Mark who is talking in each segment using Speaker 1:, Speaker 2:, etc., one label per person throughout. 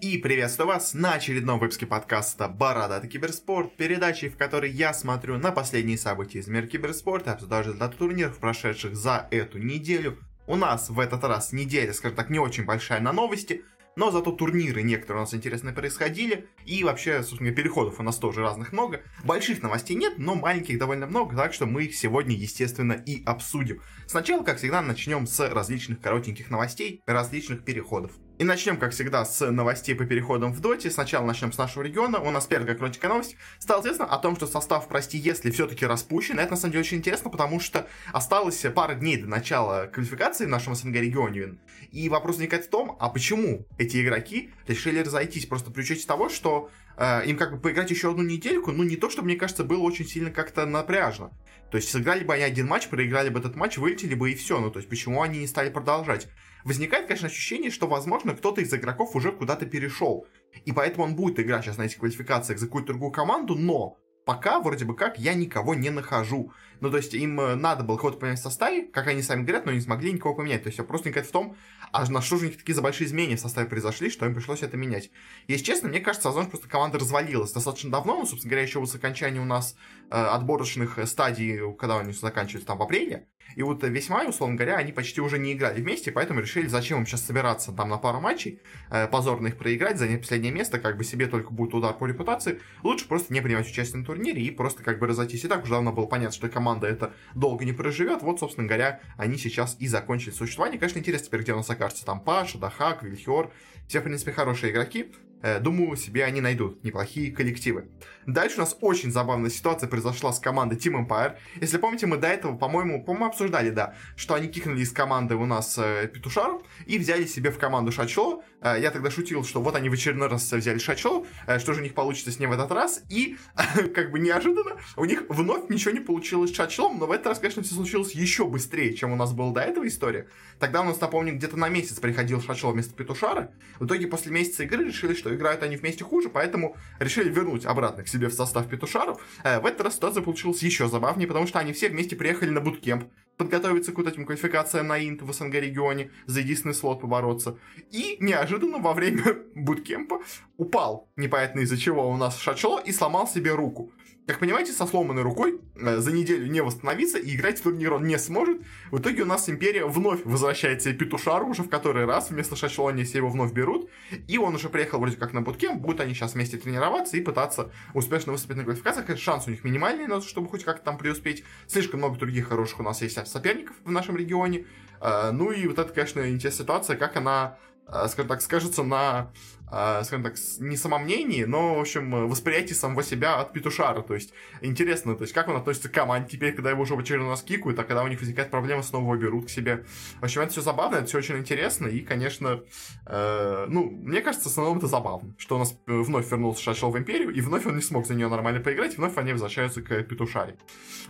Speaker 1: И приветствую вас на очередном выпуске подкаста «Бородатый киберспорт», передачи, в которой я смотрю на последние события из мира киберспорта, обсуждаю результаты турниров, прошедших за эту неделю. У нас в этот раз неделя, скажем так, не очень большая на новости, но зато турниры некоторые у нас интересные происходили, и вообще, собственно, переходов у нас тоже разных много. Больших новостей нет, но маленьких довольно много, так что мы их сегодня, естественно, и обсудим. Сначала, как всегда, начнем с различных коротеньких новостей, различных переходов. И начнем, как всегда, с новостей по переходам в доте. Сначала начнем с нашего региона. У нас первая коротенькая новость. Стало известно о том, что состав, прости, если все-таки распущен. Это, на самом деле, очень интересно, потому что осталось пара дней до начала квалификации в нашем СНГ регионе. И вопрос возникает в том, а почему эти игроки решили разойтись? Просто при учете того, что э, им как бы поиграть еще одну недельку, ну не то, что, мне кажется, было очень сильно как-то напряжно. То есть сыграли бы они один матч, проиграли бы этот матч, вылетели бы и все. Ну то есть почему они не стали продолжать? Возникает, конечно, ощущение, что, возможно, кто-то из игроков уже куда-то перешел. И поэтому он будет играть сейчас на этих квалификациях за какую-то другую команду, но пока, вроде бы как, я никого не нахожу. Ну, то есть, им э, надо было кого-то поменять в составе, как они сами говорят, но не смогли никого поменять. То есть, вопрос не в том, а на что же у них такие за большие изменения в составе произошли, что им пришлось это менять. Если честно, мне кажется, Озон просто команда развалилась достаточно давно, ну, собственно говоря, еще вот с окончания у нас э, отборочных стадий, когда они заканчиваются там в апреле, и вот весь май, условно говоря, они почти уже не играли вместе, поэтому решили, зачем им сейчас собираться там на пару матчей, э, позорно их проиграть, занять последнее место, как бы себе только будет удар по репутации. Лучше просто не принимать участие на турнире и просто как бы разойтись. И так уже давно было понятно, что команда это долго не проживет. Вот, собственно говоря, они сейчас и закончили существование. Конечно, интересно теперь, где у нас окажется там Паша, Дахак, Вильхер. Все, в принципе, хорошие игроки. Э, думаю, себе они найдут неплохие коллективы. Дальше у нас очень забавная ситуация произошла с командой Team Empire. Если помните, мы до этого, по-моему, по-моему, обсуждали, да, что они кикнули из команды у нас э, Петушару и взяли себе в команду Шачо. Э, я тогда шутил, что вот они в очередной раз взяли Шачо, э, что же у них получится с ним в этот раз. И, как бы неожиданно, у них вновь ничего не получилось с Шачелом, но в этот раз, конечно, все случилось еще быстрее, чем у нас была до этого история. Тогда у нас, напомню, где-то на месяц приходил Шачел вместо Петушара. В итоге, после месяца игры решили, что что играют они вместе хуже, поэтому решили вернуть обратно к себе в состав Петушаров. Э, в этот раз ситуация получилась еще забавнее, потому что они все вместе приехали на буткемп, подготовиться к вот этим квалификациям на Инт в СНГ регионе, за единственный слот побороться. И неожиданно во время буткемпа упал, непонятно из-за чего у нас Шачло, и сломал себе руку. Как понимаете, со сломанной рукой э, за неделю не восстановиться и играть в турнир он не сможет. В итоге у нас Империя вновь возвращается Петушару уже в который раз. Вместо Шачело они все его вновь берут. И он уже приехал вроде как на буткемп. Будут они сейчас вместе тренироваться и пытаться успешно выступить на квалификациях. Шанс у них минимальный, но чтобы хоть как-то там преуспеть. Слишком много других хороших у нас есть соперников в нашем регионе. Э, ну и вот это, конечно, интересная ситуация, как она э, скажем так, скажется на скажем так, не самомнении, но, в общем, восприятие самого себя от Петушара. То есть, интересно, то есть, как он относится к команде теперь, когда его уже в очередной раз кикают, а когда у них возникает проблема, снова его берут к себе. В общем, это все забавно, это все очень интересно, и, конечно, э, ну, мне кажется, в основном это забавно, что у нас вновь вернулся Шашел в Империю, и вновь он не смог за нее нормально поиграть, и вновь они возвращаются к Петушаре.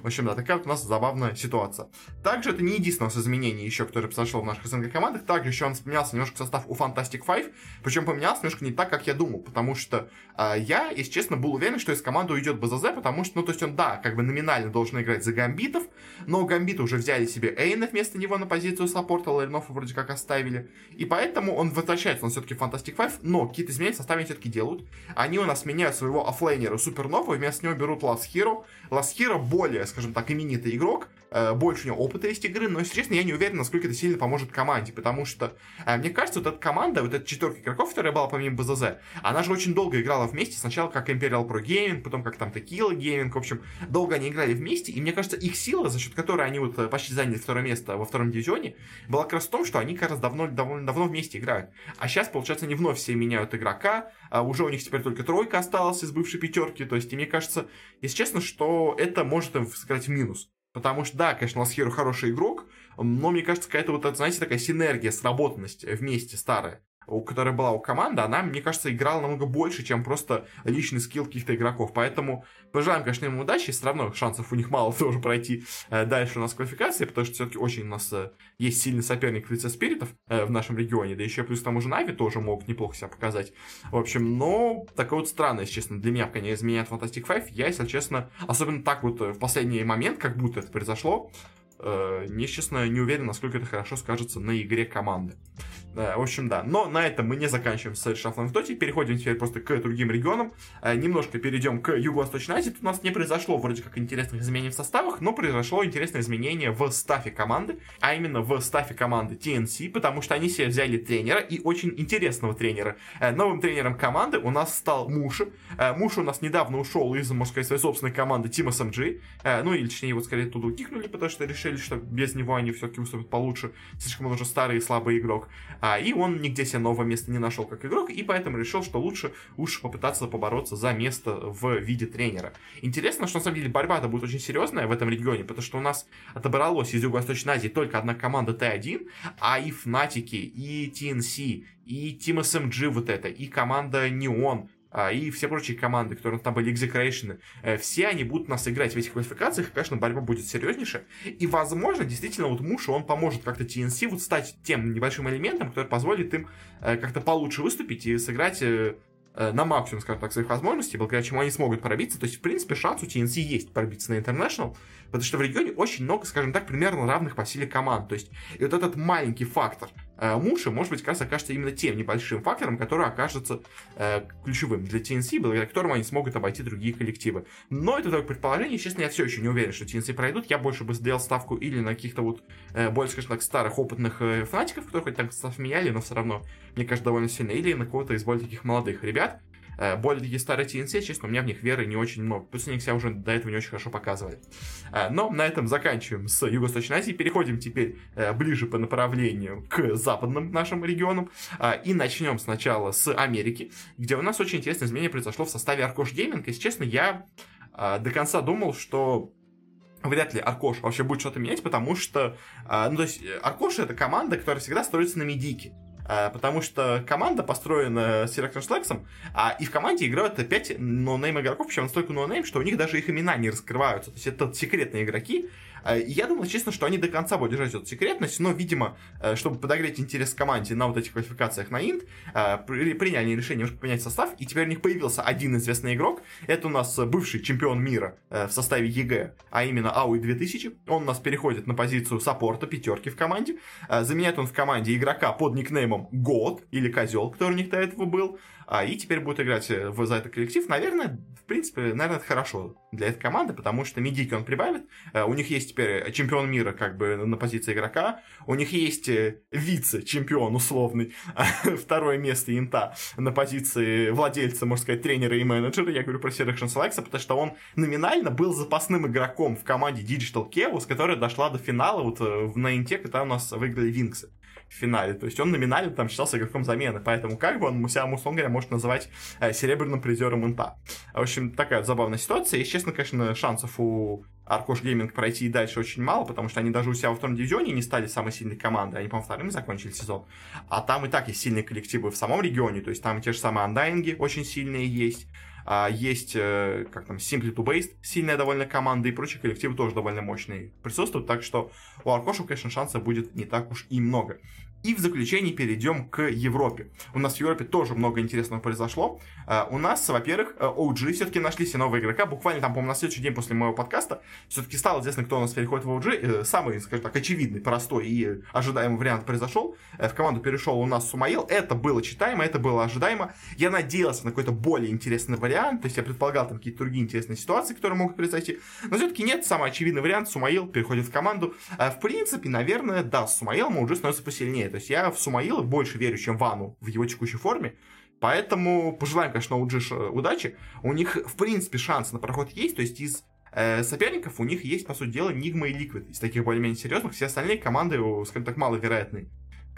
Speaker 1: В общем, да, такая вот у нас забавная ситуация. Также это не единственное изменение еще, которое произошло в наших СНГ командах, также еще он поменялся немножко состав у Fantastic Five, причем поменялся немножко не так, как я думал, потому что э, я, если честно, был уверен, что из команды уйдет БЗЗ, потому что, ну, то есть он, да, как бы номинально должен играть за Гамбитов, но Гамбиты уже взяли себе Эйна вместо него на позицию саппорта, Ларинова вроде как оставили, и поэтому он возвращается, он все-таки Fantastic Five, но какие-то изменения в составе все-таки делают. Они у нас меняют своего оффлейнера Супернову, вместо него берут. Last Hero более, скажем так, именитый игрок, больше у него опыта есть игры, но, если честно, я не уверен, насколько это сильно поможет команде, потому что, э, мне кажется, вот эта команда, вот эта четверка игроков, которая была помимо БЗЗ, она же очень долго играла вместе, сначала как Imperial Pro Gaming, потом как там Tequila Gaming, в общем, долго они играли вместе, и мне кажется, их сила, за счет которой они вот э, почти заняли второе место во втором дивизионе, была как раз в том, что они как раз давно, довольно давно вместе играют. А сейчас, получается, они вновь все меняют игрока, а уже у них теперь только тройка осталась из бывшей пятерки, то есть, и мне кажется, если честно, что это может им сыграть минус. Потому что, да, конечно, Ласхеру хороший игрок, но мне кажется, какая-то вот, знаете, такая синергия, сработанность вместе старая у которой была у команды, она, мне кажется, играла намного больше, чем просто личный скилл каких-то игроков. Поэтому пожелаем, конечно, им удачи. Все равно шансов у них мало тоже пройти э, дальше у нас квалификации, потому что все-таки очень у нас э, есть сильный соперник в лице спиритов э, в нашем регионе. Да еще плюс к тому же Нави тоже могут неплохо себя показать. В общем, но такое вот странное, если честно, для меня, конечно, изменяет Fantastic Five. Я, если честно, особенно так вот в последний момент, как будто это произошло, э, не, честно, не уверен, насколько это хорошо скажется на игре команды. В общем, да. Но на этом мы не заканчиваем с шафлом в доте. Переходим теперь просто к другим регионам. Э, немножко перейдем к Юго-Восточной Азии. Тут у нас не произошло вроде как интересных изменений в составах, но произошло интересное изменение в стафе команды, а именно в стафе команды TNC, потому что они себе взяли тренера и очень интересного тренера. Э, новым тренером команды у нас стал Муши. Э, Муши у нас недавно ушел из, можно сказать, своей собственной команды Team SMG. Ну, или точнее, его скорее туда утихнули, потому что решили, что без него они все-таки выступят получше. Слишком он уже старый и слабый игрок. А, и он нигде себе нового места не нашел как игрок, и поэтому решил, что лучше уж попытаться побороться за место в виде тренера. Интересно, что на самом деле борьба-то будет очень серьезная в этом регионе, потому что у нас отобралось из Юго-Восточной Азии только одна команда Т1, а и Фнатики, и TNC, и Team SMG вот это, и команда Неон, и все прочие команды, которые там были экзекрейшены, э, все они будут нас играть в этих квалификациях, конечно, борьба будет серьезнейшая. И, возможно, действительно, вот Муша, он поможет как-то TNC вот стать тем небольшим элементом, который позволит им э, как-то получше выступить и сыграть э, на максимум, скажем так, своих возможностей, благодаря чему они смогут пробиться. То есть, в принципе, шанс у TNC есть пробиться на International, потому что в регионе очень много, скажем так, примерно равных по силе команд. То есть, и вот этот маленький фактор – э, Муши, может быть, как раз окажется именно тем небольшим фактором, который окажется э, ключевым для TNC, благодаря которому они смогут обойти другие коллективы. Но это только предположение, честно, я все еще не уверен, что TNC пройдут. Я больше бы сделал ставку или на каких-то вот э, более, скажем так, старых опытных э, фанатиков, которые хоть там состав меняли, но все равно, мне кажется, довольно сильно, или на кого-то из более таких молодых ребят. Э, более старые TNC, честно, у меня в них веры не очень много. Плюс они себя уже до этого не очень хорошо показывали. Э, но на этом заканчиваем с Юго-Восточной Азией. Переходим теперь э, ближе по направлению к западным нашим регионам. И начнем сначала с Америки, где у нас очень интересное изменение произошло в составе Аркош Гейминг. Если честно, я до конца думал, что вряд ли Аркош вообще будет что-то менять, потому что, ну, то есть, Аркош это команда, которая всегда строится на медике. Э, потому что команда построена Selection Slacks, а и в команде играют 5 нонейм игроков, причем настолько нонейм, что у них даже их имена не раскрываются. То есть это секретные игроки, я думал, честно, что они до конца будут держать эту секретность, но, видимо, э, чтобы подогреть интерес команде на вот этих квалификациях на Инт, э, приняли решение немножко поменять состав, и теперь у них появился один известный игрок. Это у нас бывший чемпион мира в составе EG, а именно Aui_2000. Он у нас переходит на позицию саппорта, пятерки в команде. Заменяет он в команде игрока под никнеймом Год или Козел, который у них до этого был а, и теперь будет играть э, в, за этот коллектив. Наверное, в принципе, наверное, это хорошо для этой команды, потому что медийки он прибавит. А, у них есть теперь чемпион мира как бы на позиции игрока. У них есть э, вице-чемпион условный, второе место инта на позиции владельца, можно сказать, тренера и менеджера. Я говорю про Selection Selects, потому что он номинально был запасным игроком в команде Digital Chaos, которая дошла до финала вот на инте, когда у нас выиграли Винксы в финале. То есть он номинально там считался игроком замены, поэтому как бы он себя, условно говоря, может называть э, серебряным призером инта. В общем, такая забавная ситуация. И, честно, конечно, шансов у Аркош Гейминг пройти и дальше очень мало, потому что они даже у себя во втором дивизионе не стали самой сильной командой, они, по-моему, вторыми закончили сезон. А там и так есть сильные коллективы в самом регионе, то есть там те же самые андайнги очень сильные есть, а есть, э, как там, Simply to Based, сильная довольно команда, и прочие коллективы тоже довольно мощные присутствуют, так что у Аркоша, конечно, шансов будет не так уж и много. И в заключение перейдем к Европе. У нас в Европе тоже много интересного произошло. Uh, у нас, во-первых, OG все-таки нашли себе нового игрока. Буквально там, по-моему, на следующий день после моего подкаста все-таки стало известно, кто у нас переходит в OG. Uh, самый, скажем так, очевидный, простой и ожидаемый вариант произошел. Uh, в команду перешел у нас Сумаил. Это было читаемо, это было ожидаемо. Я надеялся на какой-то более интересный вариант. То есть я предполагал там какие-то другие интересные ситуации, которые могут произойти. Но все-таки нет, самый очевидный вариант. Сумаил переходит в команду. В принципе, наверное, да, с Сумаилом OG становится посильнее. То есть я в Сумаила больше верю, чем в Ану в его текущей форме. Поэтому пожелаем, конечно, OG удачи. У них, в принципе, шанс на проход есть. То есть из э, соперников у них есть, по сути дела, Nigma и Liquid. Из таких более-менее серьезных. Все остальные команды, скажем так, маловероятные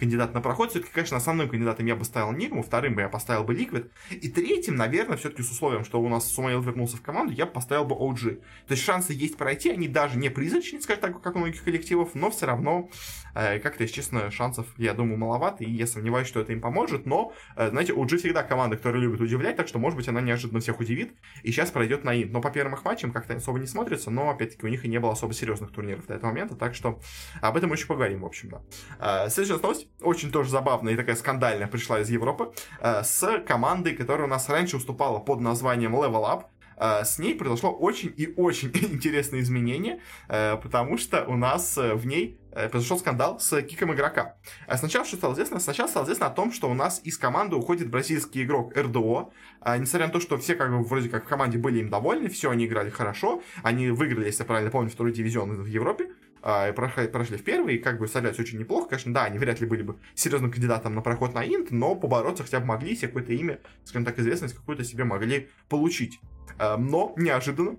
Speaker 1: кандидат на проход. Все-таки, конечно, основным кандидатом я бы ставил Nigma, вторым бы я поставил бы Liquid. И третьим, наверное, все-таки с условием, что у нас Сумаил вернулся в команду, я бы поставил бы OG. То есть шансы есть пройти, они даже не призрачные, скажем так, как у многих коллективов, но все равно э, как-то, если честно, шансов, я думаю, маловато, и я сомневаюсь, что это им поможет. Но, э, знаете, OG всегда команда, которая любит удивлять, так что, может быть, она неожиданно всех удивит, и сейчас пройдет на инт. Но по первым их матчам как-то особо не смотрится, но, опять-таки, у них и не было особо серьезных турниров до этого момента, так что об этом мы еще поговорим, в общем, да. Э, следующая новость, очень тоже забавная и такая скандальная пришла из Европы с командой, которая у нас раньше уступала под названием Level Up. с ней произошло очень и очень интересное изменение, потому что у нас в ней произошел скандал с киком игрока. Сначала что стало известно? Сначала стало известно о том, что у нас из команды уходит бразильский игрок РДО. Несмотря на то, что все как бы вроде как в команде были им довольны, все, они играли хорошо, они выиграли, если я правильно помню, второй дивизион в Европе, а, прошли, прошли в первый, и как бы сорвались очень неплохо. Конечно, да, они вряд ли были бы серьезным кандидатом на проход на Инт, но побороться хотя бы могли, себе какое-то имя, скажем так, известность какую-то себе могли получить. А, но неожиданно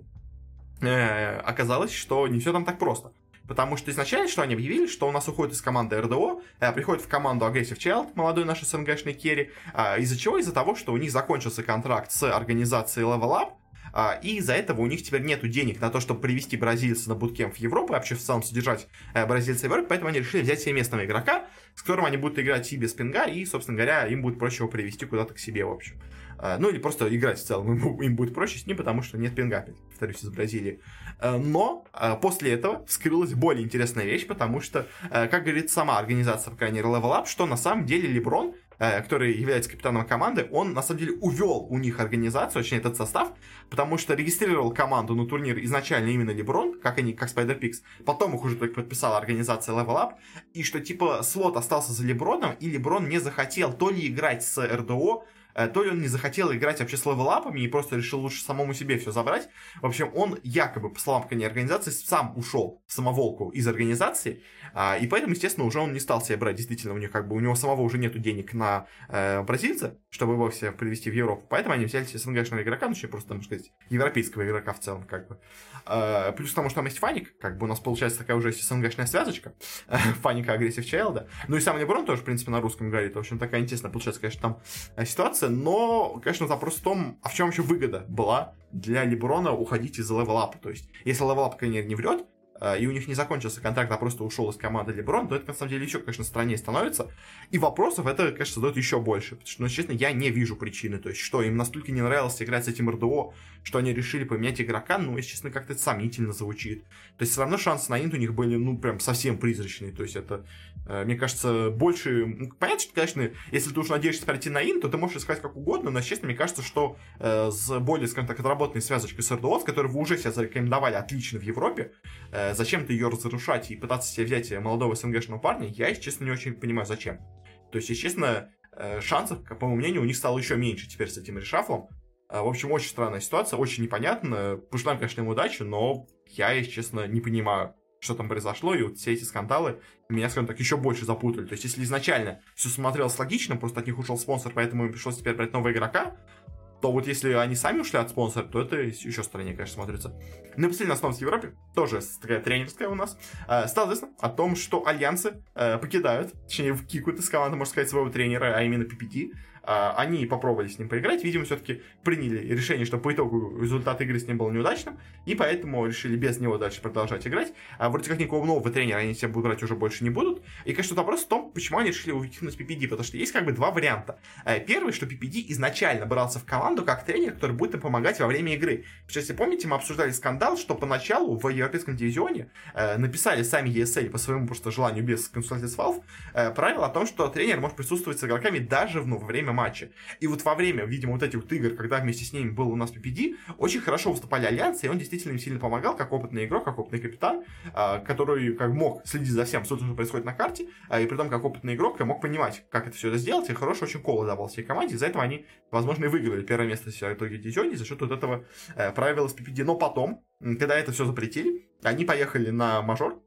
Speaker 1: э, оказалось, что не все там так просто. Потому что изначально, что они объявили, что у нас уходит из команды РДО, э, приходит в команду Aggressive Child, молодой наш СНГшный керри, э, из-за чего? Из-за того, что у них закончился контракт с организацией Level Up, а, и из-за этого у них теперь нету денег на то, чтобы привести бразильца на буткемп в Европу, и вообще в целом содержать э, бразильца в Европе, поэтому они решили взять себе местного игрока, с которым они будут играть и без пинга, и, собственно говоря, им будет проще его привести куда-то к себе, в общем. А, ну, или просто играть в целом им, им будет проще с ним, потому что нет пинга, повторюсь, из Бразилии. А, но после этого вскрылась более интересная вещь, потому что, как говорит сама организация, по крайней мере, Level Up, что на самом деле Леброн Э, который является капитаном команды, он на самом деле увел у них организацию, точнее этот состав, потому что регистрировал команду на турнир изначально именно Леброн, как они, как Spider Pix, потом их уже только подписала организация Level Up, и что типа слот остался за Леброном, и Леброн не захотел то ли играть с РДО, Э, то ли он не захотел играть вообще с левелапами и просто решил лучше самому себе все забрать. В общем, он якобы, по словам организации, сам ушел самоволку из организации, а, и поэтому, естественно, уже он не стал себе брать. Действительно, у них как бы у него самого уже нету денег на э, бразильца, чтобы его все привести в Европу. Поэтому они взяли себе СНГшного игрока, ну, просто, там сказать, европейского игрока в целом, как бы. Э, плюс к тому, что там есть fn, как бы у нас получается такая уже СНГшная связочка. Фаника Aggressive Child'а. Ну и сам Леброн тоже, в принципе, на русском говорит. В общем, такая интересная получается, конечно, там э, ситуация. Но, конечно, вопрос в том, а в чем вообще выгода была для Леброна уходить из Level UP'а. То есть, если Level UP, конечно, не врет, и у них не закончился контракт, а просто ушел из команды Леброн, то это, на самом деле, еще, конечно, страннее становится. И вопросов это, конечно, задает еще больше. Потому что, ну, честно, я не вижу причины. То есть, что им настолько не нравилось играть с этим РДО, что они решили поменять игрока, ну, если честно, как-то это сомнительно звучит. То есть, все равно шансы на Int у них были, ну, прям совсем призрачные. То есть, это, э, мне кажется, больше... Ну, понятно, что, конечно, если ты уж надеешься пройти на инт, то ты можешь искать как угодно, но, честно, мне кажется, что э, с более, скажем так, отработанной связочкой с РДО, с которой вы уже себя зарекомендовали отлично в Европе, э, зачем ты ее разрушать и пытаться себе взять молодого СНГшного парня, я, если честно, не очень понимаю, зачем. То есть, если честно, э, шансов, по моему мнению, у них стало еще меньше теперь с этим решафлом. Э, в общем, очень странная ситуация, очень непонятно. Пожелаем, конечно, ему удачи, но я, если честно, не понимаю, что там произошло, и вот все эти скандалы меня, скажем так, еще больше запутали. То есть, если изначально все смотрелось логично, просто от них ушел спонсор, поэтому им пришлось теперь брать нового игрока, то вот если они сами ушли от спонсора, то это еще страннее, конечно, смотрится. На последней основе в Европе, тоже такая тренерская у нас, э, стало известно о том, что альянсы э, покидают, точнее, кикают из команды, можно сказать, своего тренера, а именно PPT. А, они попробовали с ним поиграть, видимо, все-таки приняли решение, что по итогу результат игры с ним был неудачным, и поэтому решили без него дальше продолжать играть. А вроде как никакого нового тренера они себе будут брать уже больше не будут. И, конечно, вопрос в том, почему они решили выкинуть PPD, потому что есть как бы два варианта. Э, первый, что PPD изначально брался в команду как тренер, который будет им помогать во время игры. Сейчас, если помните, мы обсуждали скандал, что поначалу в европейском дивизионе э, написали сами ESL по своему просто желанию без консультации с Valve э, правило о том, что тренер может присутствовать с игроками даже ну, во время время матча. И вот во время, видимо, вот этих вот игр, когда вместе с ними был у нас PPD, очень хорошо выступали альянсы, и он действительно им сильно помогал, как опытный игрок, как опытный капитан, а, который как мог следить за всем, что происходит на карте, а, и при том, как опытный игрок, мог понимать, как это все это сделать, и хороший очень колы давал всей команде, из-за этого они, возможно, и выиграли первое место в итоге дивизионе за счет вот этого э, правила с PPD. Но потом, когда это все запретили, они поехали на мажор,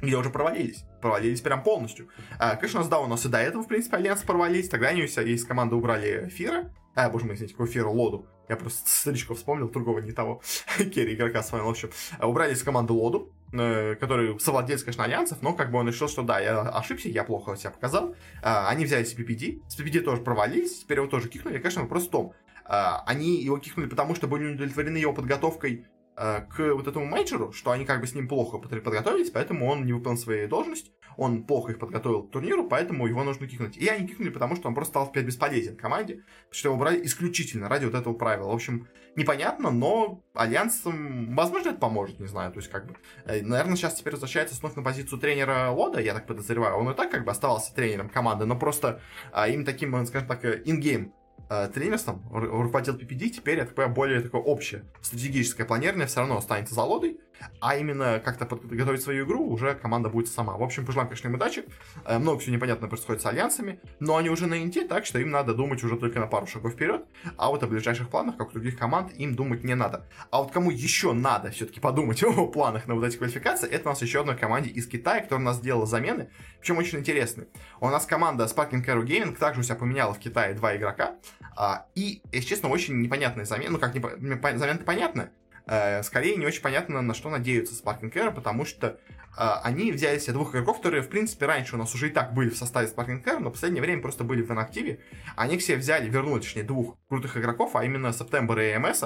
Speaker 1: где уже провалились. Провалились прям полностью. А, конечно, да, у нас и до этого, в принципе, Альянс провалились. Тогда они из команды убрали Fear'а. А, боже мой, извините, какой Fear'а, Лоду. Я просто старичков вспомнил, другого не того. Керри игрока с вами, в общем. А, убрали из команды Лоду, э, который совладелец, конечно, Альянсов, но как бы он решил, что да, я ошибся, я плохо себя показал. А, они взяли себе PPD, с PPD тоже провалились, теперь его тоже кикнули. И, конечно, вопрос в том, а, они его кикнули, потому что были удовлетворены его подготовкой к вот этому мейджору, что они как бы с ним плохо подготовились, поэтому он не выполнил свою должность, он плохо их подготовил к турниру, поэтому его нужно кикнуть. И они кикнули, потому что он просто стал опять бесполезен команде, потому что его брали исключительно ради вот этого правила. В общем, непонятно, но альянсам, возможно, это поможет, не знаю, то есть как бы, э, наверное, сейчас теперь возвращается снова на позицию тренера Лода, я так подозреваю, он и так как бы оставался тренером команды, но просто а, им таким, скажем так, ингейм тренер там руководил PPD, теперь это более такое общее. Стратегическое планирование все равно останется за лодой, а именно как-то подготовить свою игру уже команда будет сама. В общем, пожелаем, конечно, им удачи. Э, много всего непонятно происходит с альянсами, но они уже на инте, так что им надо думать уже только на пару шагов вперед, а вот о ближайших планах, как у других команд, им думать не надо. А вот кому еще надо все-таки подумать о планах на вот эти квалификации, это у нас еще одна команда из Китая, которая у нас сделала замены, причем очень интересные. У нас команда Sparking Arrow Gaming также у себя поменяла в Китае два игрока, а, и, если честно, очень непонятная замена, ну как, не, замена-то понятная, скорее не очень понятно, на что надеются Sparking Air, потому что э, они взяли себе двух игроков, которые, в принципе, раньше у нас уже и так были в составе Sparking Air, но в последнее время просто были в инактиве. Они себе взяли, вернули, точнее, двух крутых игроков, а именно September и МС.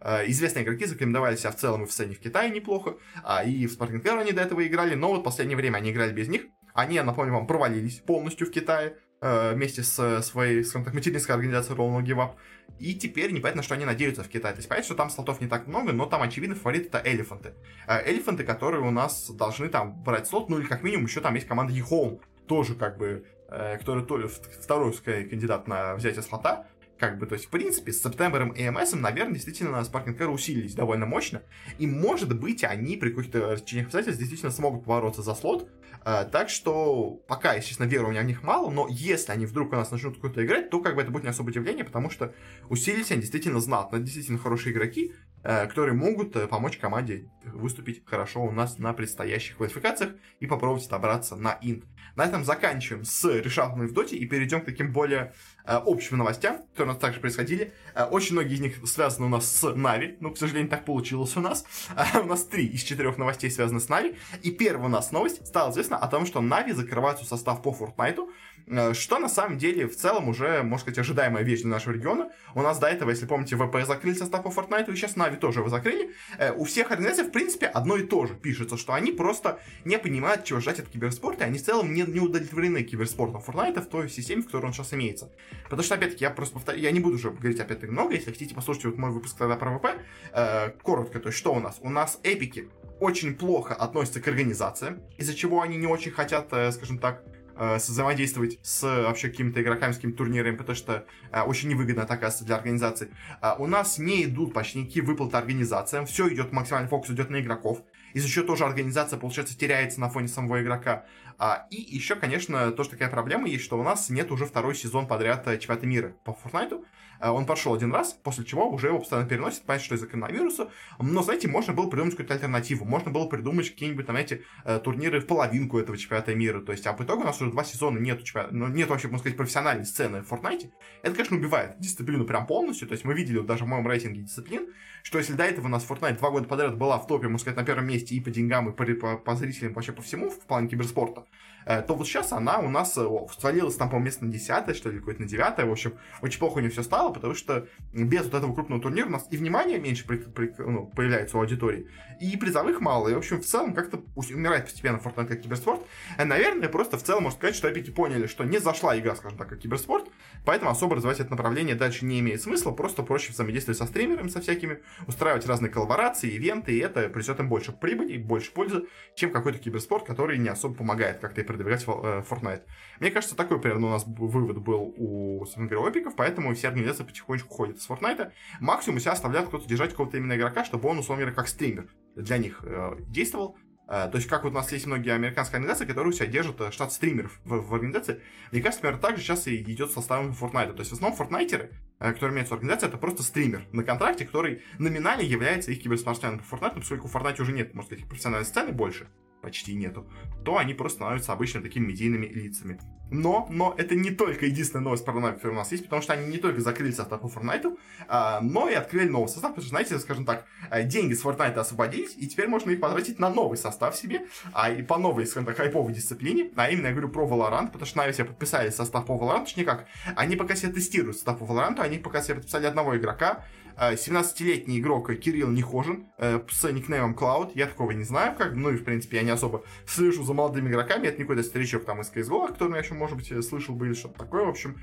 Speaker 1: Э, известные игроки зарекомендовали себя в целом и в сцене в Китае неплохо, а и в Sparking Arrow они до этого играли, но вот в последнее время они играли без них. Они, я напомню вам, провалились полностью в Китае вместе с своей, скажем так, материнской организацией Royal Never Give Up. И теперь непонятно, что они надеются в Китае. То есть понятно, что там слотов не так много, но там, очевидно, фаворит это Elephant'ы. Э, Elephant'ы, которые у нас должны там брать слот, ну или как минимум еще там есть команда EHOME, тоже как бы, э, который то, второй, скорее, кандидат на взятие слота. Как бы, то есть, в принципе, с Септембером и МС, наверное, действительно Sparking Care усилились довольно мощно. И, может быть, они при каких-то речениях обстоятельств действительно смогут бороться за слот. А, так что, пока, естественно, веры у меня в них мало, но если они вдруг у нас начнут какую-то играть, то как бы это будет не особо удивление, потому что усилились они действительно знатно, действительно хорошие игроки, которые могут э, помочь команде выступить хорошо у нас на предстоящих квалификациях и попробовать добраться на инт. На этом заканчиваем с решалками в доте и перейдем к таким более э, общим новостям, которые у нас также происходили. Э, очень многие из них связаны у нас с Нави, но, к сожалению, так получилось у нас. Э, у нас три из четырех новостей связаны с Нави. И первая у нас новость стала известна о том, что Нави закрывают состав по Фортнайту, Э, что на самом деле в целом уже, можно сказать, ожидаемая вещь для нашего региона. У нас до этого, если помните, ВП закрыли состав по Fortnite, и сейчас Нави тоже его закрыли. Э, у всех организаций, в принципе, одно и то же пишется, что они просто не понимают, чего ждать от киберспорта, и они в целом не, не удовлетворены киберспортом Fortnite в той системе, в которой он сейчас имеется. Потому что, опять-таки, я просто повторю, я не буду уже говорить опять-таки много, если хотите послушать вот мой выпуск тогда про ВП. Э, коротко, то есть что у нас? У нас эпики очень плохо относятся к организациям, из-за чего они не очень хотят, скажем так, э, взаимодействовать с вообще какими-то игроками, с какими-то турнирами, потому что э, очень невыгодно это оказывается для организации. Э, у нас не идут почти никакие выплаты организациям, все идет, максимальный фокус идет на игроков. Из-за чего тоже организация, получается, теряется на фоне самого игрока. А, и еще, конечно, тоже такая проблема есть, что у нас нет уже второй сезон подряд э, чемпионата мира по Fortnite. Э, он прошел один раз, после чего уже его постоянно переносят, понятно, что из-за коронавируса. Но, знаете, можно было придумать какую-то альтернативу. Можно было придумать какие-нибудь, там, знаете, э, турниры в половинку этого чемпионата мира. То есть, а по итогу у нас уже два сезона нет, чемпионата, ну, нет вообще, можно сказать, профессиональной сцены в Fortnite. Это, конечно, убивает дисциплину прям полностью. То есть, мы видели даже в моем рейтинге дисциплин, что если до этого у нас Fortnite два года подряд была в топе, можно сказать, на первом месте и по деньгам, и по, по, по зрителям, вообще по всему в плане киберспорта, то вот сейчас она у нас э, свалилась там, по-моему, место на 10 что ли, какое-то на 9 В общем, очень плохо у нее все стало, потому что без вот этого крупного турнира у нас и внимания меньше при, при, ну, появляется у аудитории, и призовых мало. И, в общем, в целом как-то умирает постепенно Fortnite как киберспорт. Э, наверное, просто в целом можно сказать, что опять поняли, что не зашла игра, скажем так, как киберспорт, поэтому особо развивать это направление дальше не имеет смысла, просто проще взаимодействовать со стримерами, со всякими, устраивать разные коллаборации, ивенты, и это принесет им больше прибыли, больше пользы, чем какой-то киберспорт, который не особо помогает как-то и продвигать Fortnite. Мне кажется, такой примерно у нас вывод был у эпиков, поэтому все организации потихонечку ходят с Fortnite. Максимум себя оставляют кто-то держать какого-то именно игрока, чтобы он, условно говоря, как стример для них э, действовал. Э, то есть, как вот у нас есть многие американские организации, которые у себя держат э, штат стримеров в, в организации. Мне кажется, примерно так же сейчас и идет составом Fortnite. То есть, в основном фортнайтеры, э, которые имеются в организации, это просто стример на контракте, который номинально является их киберспортсменом по Fortnite, поскольку в Fortnite уже нет, можно сказать, профессиональной сцены больше почти нету, то они просто становятся обычно такими медийными лицами. Но, но это не только единственная новость про Fortnite, которая у нас есть, потому что они не только закрыли состав по Fortnite, а, но и открыли новый состав, потому что, знаете, скажем так, а, деньги с Fortnite освободились, и теперь можно их потратить на новый состав себе, а и по новой, скажем так, хайповой дисциплине, а именно я говорю про Valorant, потому что Нави себе подписали состав по Valorant, точнее как, они пока себе тестируют состав по Valorant, они пока себе подписали одного игрока, 17-летний игрок Кирилл Нехожин э, с никнеймом Cloud. Я такого не знаю, как, ну и, в принципе, я не особо слышу за молодыми игроками. Это не какой-то старичок там из CSGO, о котором я еще, может быть, слышал бы или что-то такое, в общем.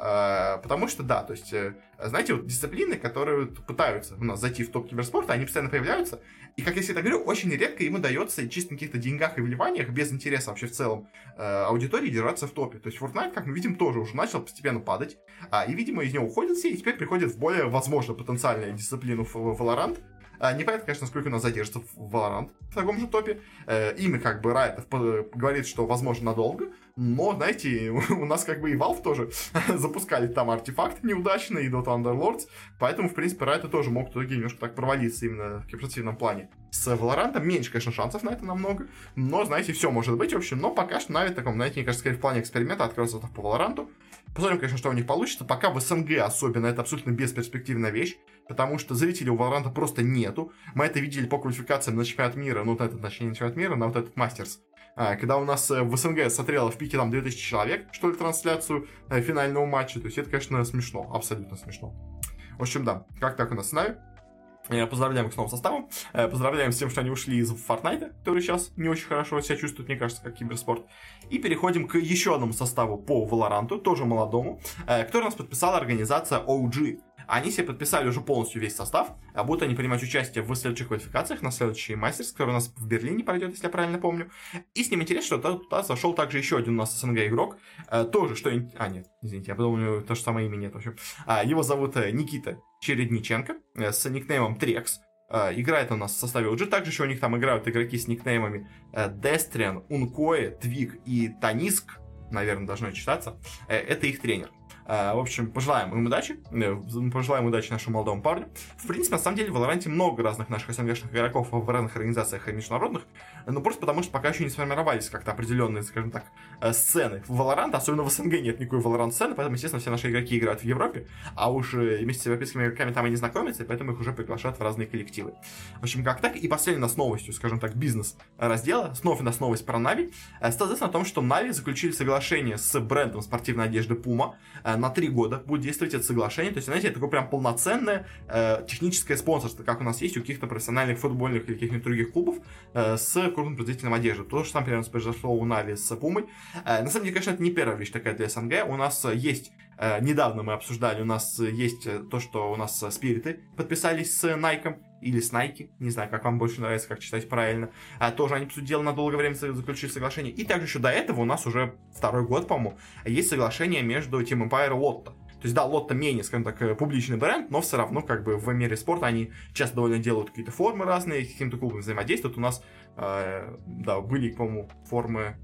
Speaker 1: Э, потому что, да, то есть, э, знаете, вот дисциплины, которые пытаются у нас зайти в топ киберспорта, они постоянно появляются. И, как я всегда говорю, очень редко ему дается чисто на каких-то деньгах и вливаниях, без интереса вообще в целом э, аудитории держаться в топе. То есть Fortnite, как мы видим, тоже уже начал постепенно падать. А, и, видимо, из него уходят все, и теперь приходят в более, возможно, потенциальную дисциплину Valorant. А, непонятно, конечно, сколько у нас задержится Valorant в таком же топе. Э, имя как бы Riot говорит, что возможно надолго. Но, знаете, у нас как бы и Valve тоже запускали там артефакты неудачные, и Dota Underlords, поэтому, в принципе, Riot тоже мог в итоге немножко так провалиться именно в киберспортивном плане. С Valorant меньше, конечно, шансов на это намного, но, знаете, все может быть, в общем, но пока что Нави таком, знаете, мне кажется, скорее в плане эксперимента открылся по Valorant. Посмотрим, конечно, что у них получится. Пока в СНГ особенно это абсолютно бесперспективная вещь, потому что зрителей у Valorant просто нету. Мы это видели по квалификациям на чемпионат мира, ну, вот этот, точнее, не чемпионат мира, на вот этот Мастерс когда у нас э, в СНГ смотрело в пике там 2000 человек, что ли, трансляцию э, финального матча, то есть это, конечно, смешно, абсолютно смешно. В общем, да, как так у нас с нами. Поздравляем их с новым составом. Э, поздравляем с тем, что они ушли из Fortnite, который сейчас не очень хорошо себя чувствует, мне кажется, как киберспорт. И переходим к еще одному составу по Valorant, тоже молодому, который у нас подписала организация OG. Они себе подписали уже полностью весь состав, а будут они принимать участие в следующих квалификациях на следующий мастерс, который у нас в Берлине пройдет, если я правильно помню. И с ним интересно, что туда зашел также еще один у нас СНГ игрок, э, тоже, что... А, нет, извините, я подумал, то же самое имя нет, в общем. А, его зовут э, Никита Чередниченко э, с никнеймом Трекс. Играет у нас в составе OG. Также еще у них там играют игроки с никнеймами Дестриан, Ункое, Твик и Таниск. Наверное, должно читаться. Это их тренер. А, в общем, пожелаем им удачи, э, пожелаем удачи нашему молодому парню. В принципе, на самом деле, в Валоранте много разных наших СНГшных игроков в разных организациях и международных, но просто потому, что пока еще не сформировались как-то определенные, скажем так, э, сцены. В Valorant, особенно в СНГ, нет никакой Valorant сцены, поэтому, естественно, все наши игроки играют в Европе, а уж э, вместе с европейскими игроками там и не знакомятся, и поэтому их уже приглашают в разные коллективы. В общем, как так. И последняя нас новостью, скажем так, бизнес раздела, снова у нас новость про Нави, стало известно о том, что Нави заключили соглашение с брендом спортивной одежды Puma на три года будет действовать это соглашение. То есть, знаете, это такое прям полноценное э, техническое спонсорство, как у нас есть у каких-то профессиональных футбольных или каких-нибудь других клубов э, с крупным производителем одежды. То же самое, примерно, произошло у Нави с Пумой. Э, на самом деле, конечно, это не первая вещь такая для СНГ. У нас есть э, недавно мы обсуждали, у нас есть э, то, что у нас спириты подписались с Nike, или с Nike, не знаю, как вам больше нравится, как читать правильно. А, тоже они, по сути дела, на долгое время заключили соглашение. И также еще до этого у нас уже второй год, по-моему, есть соглашение между Team Empire и Lotto. То есть, да, Лотто менее, скажем так, э, публичный бренд, но все равно, как бы, в мире спорта они часто довольно делают какие-то формы разные, каким-то клубом взаимодействуют. У нас, э, да, были, по-моему, формы...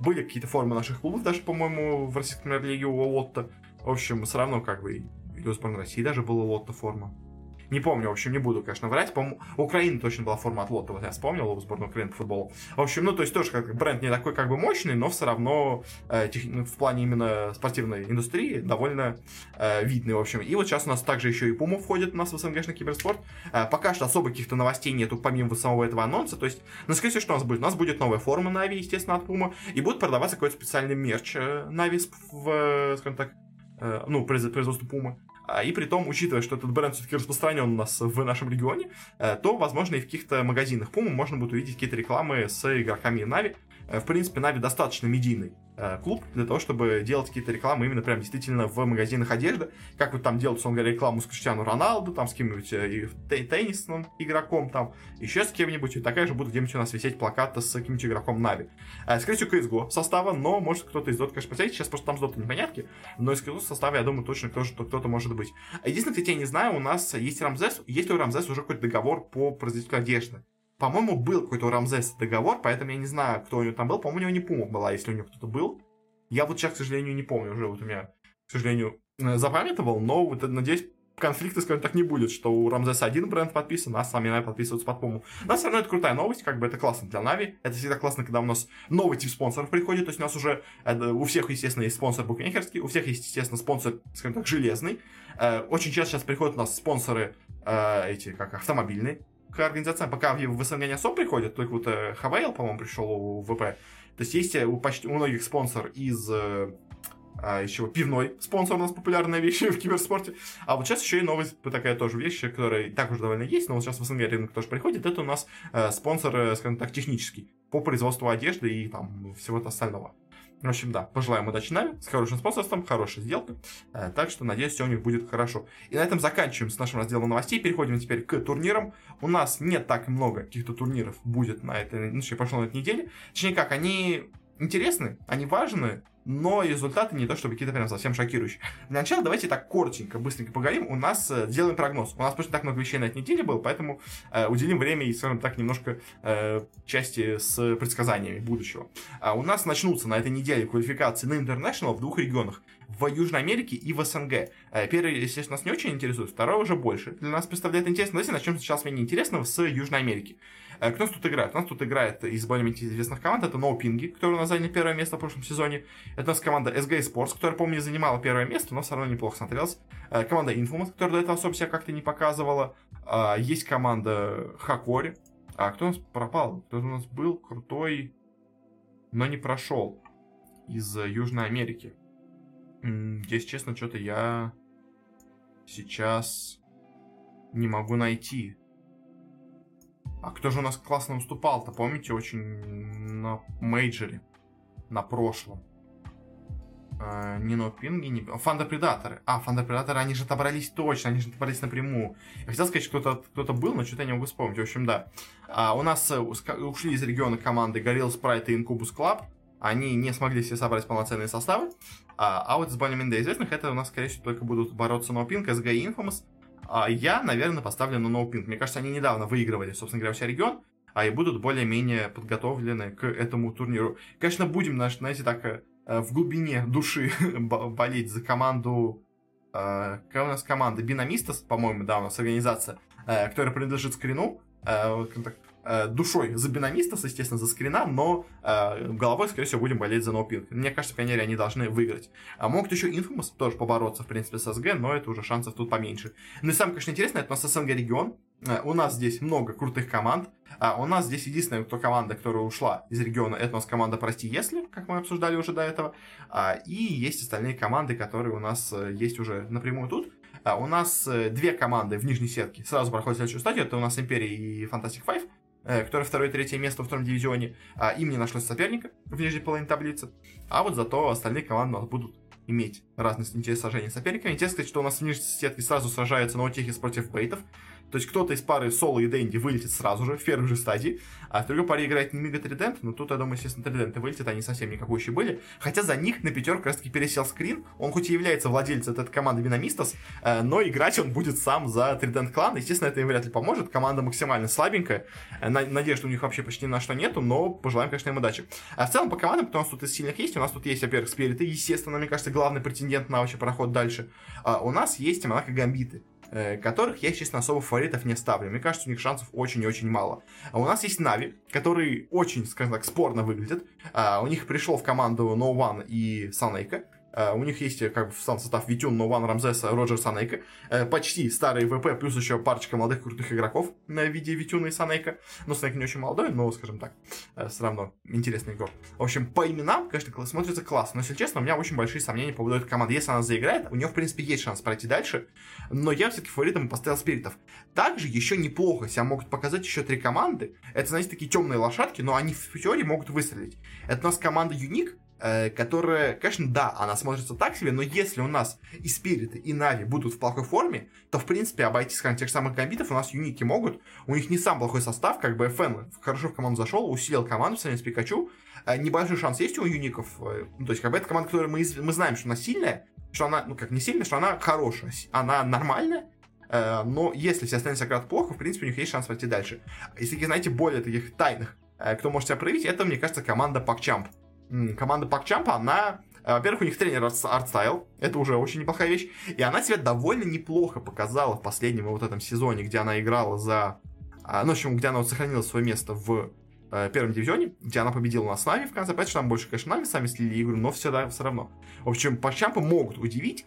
Speaker 1: Были какие-то формы наших клубов, даже, по-моему, в российской премьер-лиге у Лотто. В общем, все равно, как бы, и у сборной России даже была Лотто форма. Не помню, в общем, не буду, конечно, врать. По-моему, Украина точно была форма от Лотта, вот я вспомнил, у сборной Украины по футболу. В общем, ну, то есть тоже как бренд не такой как бы мощный, но все равно э, тех, ну, в плане именно спортивной индустрии довольно э, видный, в общем. И вот сейчас у нас также еще и Пума входит у нас в СНГшный киберспорт. Э, пока что особо каких-то новостей нету, помимо самого этого анонса. То есть, ну, скорее всего, что у нас будет? У нас будет новая форма Нави, естественно, от Пума, и будет продаваться какой-то специальный мерч э, Нави в, скажем так, э, ну, производство Пумы. А, и при том, учитывая, что этот бренд все-таки распространен у нас в нашем регионе, э, то, возможно, и в каких-то магазинах Puma можно будет увидеть какие-то рекламы с игроками Нави. Э, в принципе, Нави достаточно медийный Э, клуб для того, чтобы делать какие-то рекламы именно прям действительно в магазинах одежды. Как вот там делают, он говоря, рекламу с Криштиану Роналду, там с кем-нибудь э, теннисным игроком, там еще с кем-нибудь, и такая же будет где-нибудь у нас висеть плакаты с каким-нибудь игроком Нави. Скорее всего, CSGO состава, но может кто-то из Dota, конечно, посмотреть, сейчас просто там с Dota непонятки, но из CSGO состава, я думаю, точно кто-то, кто-то может быть. Единственное, кстати, я не знаю, у нас есть Рамзес, есть ли у Рамзес уже какой-то договор по производителю одежды? По-моему, был какой-то у Рамзеса договор, поэтому я не знаю, кто у него там был. По-моему, у него не Пума была, если у него кто-то был. Я вот сейчас, к сожалению, не помню уже, вот у меня, к сожалению, э, запамятовал, но вот, надеюсь, конфликта, скажем так, не будет, что у Рамзеса один бренд подписан, а сами Нави подписываются под Пуму. Но все равно это крутая новость, как бы это классно для Нави. Это всегда классно, когда у нас новый тип спонсоров приходит. То есть у нас уже это, у всех, естественно, есть спонсор букмекерский, у всех есть, естественно, спонсор, скажем так, железный. Э, очень часто сейчас приходят у нас спонсоры э, эти, как автомобильные, к организациям, пока в СНГ не особо приходят, только вот э, Хавейл, по-моему, пришел у ВП, то есть есть у почти у многих спонсор из э, а, еще пивной спонсор у нас популярная вещь в киберспорте. А вот сейчас еще и новость такая тоже вещь, которая так уже довольно есть, но вот сейчас в СНГ рынок тоже приходит. Это у нас э, спонсор, э, скажем так, технический по производству одежды и там всего остального. В общем, да, пожелаем удачи Нави с хорошим спонсорством, хорошая сделка. Э, так что, надеюсь, все у них будет хорошо. И на этом заканчиваем с нашим разделом новостей. Переходим теперь к турнирам. У нас не так много каких-то турниров будет на этой, ну, прошло на этой неделе. Точнее как, они интересны, они важны, но результаты не то чтобы какие-то прям совсем шокирующие. Для начала давайте так коротенько, быстренько поговорим. У нас э, делаем прогноз. У нас просто так много вещей на этой неделе было, поэтому э, уделим время и, скажем так, немножко э, части с предсказаниями будущего. А у нас начнутся на этой неделе квалификации на International в двух регионах. В Южной Америке и в СНГ. Э, первый, естественно, нас не очень интересует, второй уже больше. Для нас представляет интересно. Давайте начнем сначала с менее интересного, с Южной Америки. Э, кто тут играет? У нас тут играет из более-менее известных команд. Это No Ping, который у нас занял первое место в прошлом сезоне. Это у нас команда SG Sports, которая, помню, занимала первое место, но все равно неплохо смотрелась. Э, команда Infamous, которая до этого особо себя как-то не показывала. Э, есть команда Хакори. А кто у нас пропал? Кто у нас был крутой, но не прошел из Южной Америки? Если честно, что-то я сейчас не могу найти. А кто же у нас классно выступал-то, помните, очень на мейджоре, на прошлом. А, не No Пинги, не... Фанда Предаторы. А, Фанда Предаторы, они же отобрались точно, они же отобрались напрямую. Я хотел сказать, что кто-то кто был, но что-то я не могу вспомнить. В общем, да. А, у нас э, ушли из региона команды Горилл Спрайт и Incubus Club. Они не смогли себе собрать полноценные составы. А, а вот с более-менее известных, это у нас, скорее всего, только будут бороться No Pink, SG и Infamous. А я, наверное, поставлю на ноупинг. Мне кажется, они недавно выигрывали, собственно говоря, вся регион, а и будут более-менее подготовлены к этому турниру. Конечно, будем, знаете, так э, в глубине души болеть за команду... Э, какая у нас команда? Бинамистас, по-моему, да, у нас организация, э, которая принадлежит Скрину. Э, душой за бинамистов, естественно, за скрина, но э, головой, скорее всего, будем болеть за ноупинг. Мне кажется, пионеры они должны выиграть. А могут еще Infamous тоже побороться, в принципе, с СГ, но это уже шансов тут поменьше. Ну и самое, конечно, интересное, это у нас СНГ регион, э, у нас здесь много крутых команд. А у нас здесь единственная кто команда, которая ушла из региона, это у нас команда «Прости, если», как мы обсуждали уже до этого. А, и есть остальные команды, которые у нас э, есть уже напрямую тут. А, у нас две команды в нижней сетке сразу проходят следующую стадию. Это у нас «Империя» и «Фантастик 5». Э, которые второе и третье место в втором дивизионе, а им не нашлось соперника в нижней половине таблицы, а вот зато остальные команды будут иметь разность интерес сражения с соперниками. Интересно сказать, что у нас в нижней сетке сразу сражаются Ноутихис против Бейтов, то есть кто-то из пары Соло и Дэнди вылетит сразу же, в первой же стадии, а в другой паре играет Немига Тридент, но тут, я думаю, естественно, Триденты вылетят, они совсем никакущие были. Хотя за них на пятерку раз таки пересел скрин, он хоть и является владельцем этой команды Винамистас, э, но играть он будет сам за Тридент клан, естественно, это им вряд ли поможет, команда максимально слабенькая, э, надежды у них вообще почти на что нету, но пожелаем, конечно, им удачи. А в целом по командам, кто у нас тут из сильных есть, у нас тут есть, во-первых, Спириты, естественно, мне кажется, главный претендент на вообще проход дальше. А у нас есть Монако Гамбиты. Э, которых я, честно, особо фаворитов не ставлю. Мне кажется, у них шансов очень и очень мало. А у нас есть Нави, которые очень, скажем так, спорно выглядят. А, у них пришел в команду Noone и Санейка. Uh, у них есть как бы сам состав Витюн, Нован, Рамзеса, Роджер, Санейка. Э, почти старый ВП, плюс еще парочка молодых крутых игроков в виде Витюна и Санейка. Но Санейка не очень молодой, но, скажем так, все равно интересный игрок. В общем, по именам, конечно, смотрится классно. Но, если честно, у меня очень большие сомнения по поводу этой команды. Если она заиграет, у нее, в принципе, есть шанс пройти дальше. Но я все-таки фаворитом поставил спиритов. Также еще неплохо себя могут показать еще три команды. Это, знаете, такие темные лошадки, но они в теории могут выстрелить. Это у нас команда Юник, Э, которая, конечно, да, она смотрится так себе, но если у нас и Спириты, и Нави будут в плохой форме, то, в принципе, обойти, скажем, тех самых гамбитов у нас юники могут. У них не сам плохой состав, как бы FN хорошо в команду зашел, усилил команду с Пикачу. Э, небольшой шанс есть у юников. Э, ну, то есть, как бы, это команда, которую мы, мы знаем, что она сильная, что она, ну, как не сильная, что она хорошая. Она нормальная, но если все остальные сыграют плохо, в принципе, у них есть шанс пойти дальше. Если знаете более таких тайных, кто может себя проявить, это, мне кажется, команда Пакчамп команда Пакчампа, она э, во-первых, у них тренер артстайл, это уже очень неплохая вещь, и она себя довольно неплохо показала в последнем вот этом сезоне, где она играла за... А, ну, в общем, где она вот сохранила свое место в э, первом дивизионе, где она победила на Нави в конце. Понятно, что там больше, конечно, Нави сами слили игру, но все, да, все равно. В общем, Пакчампа могут удивить,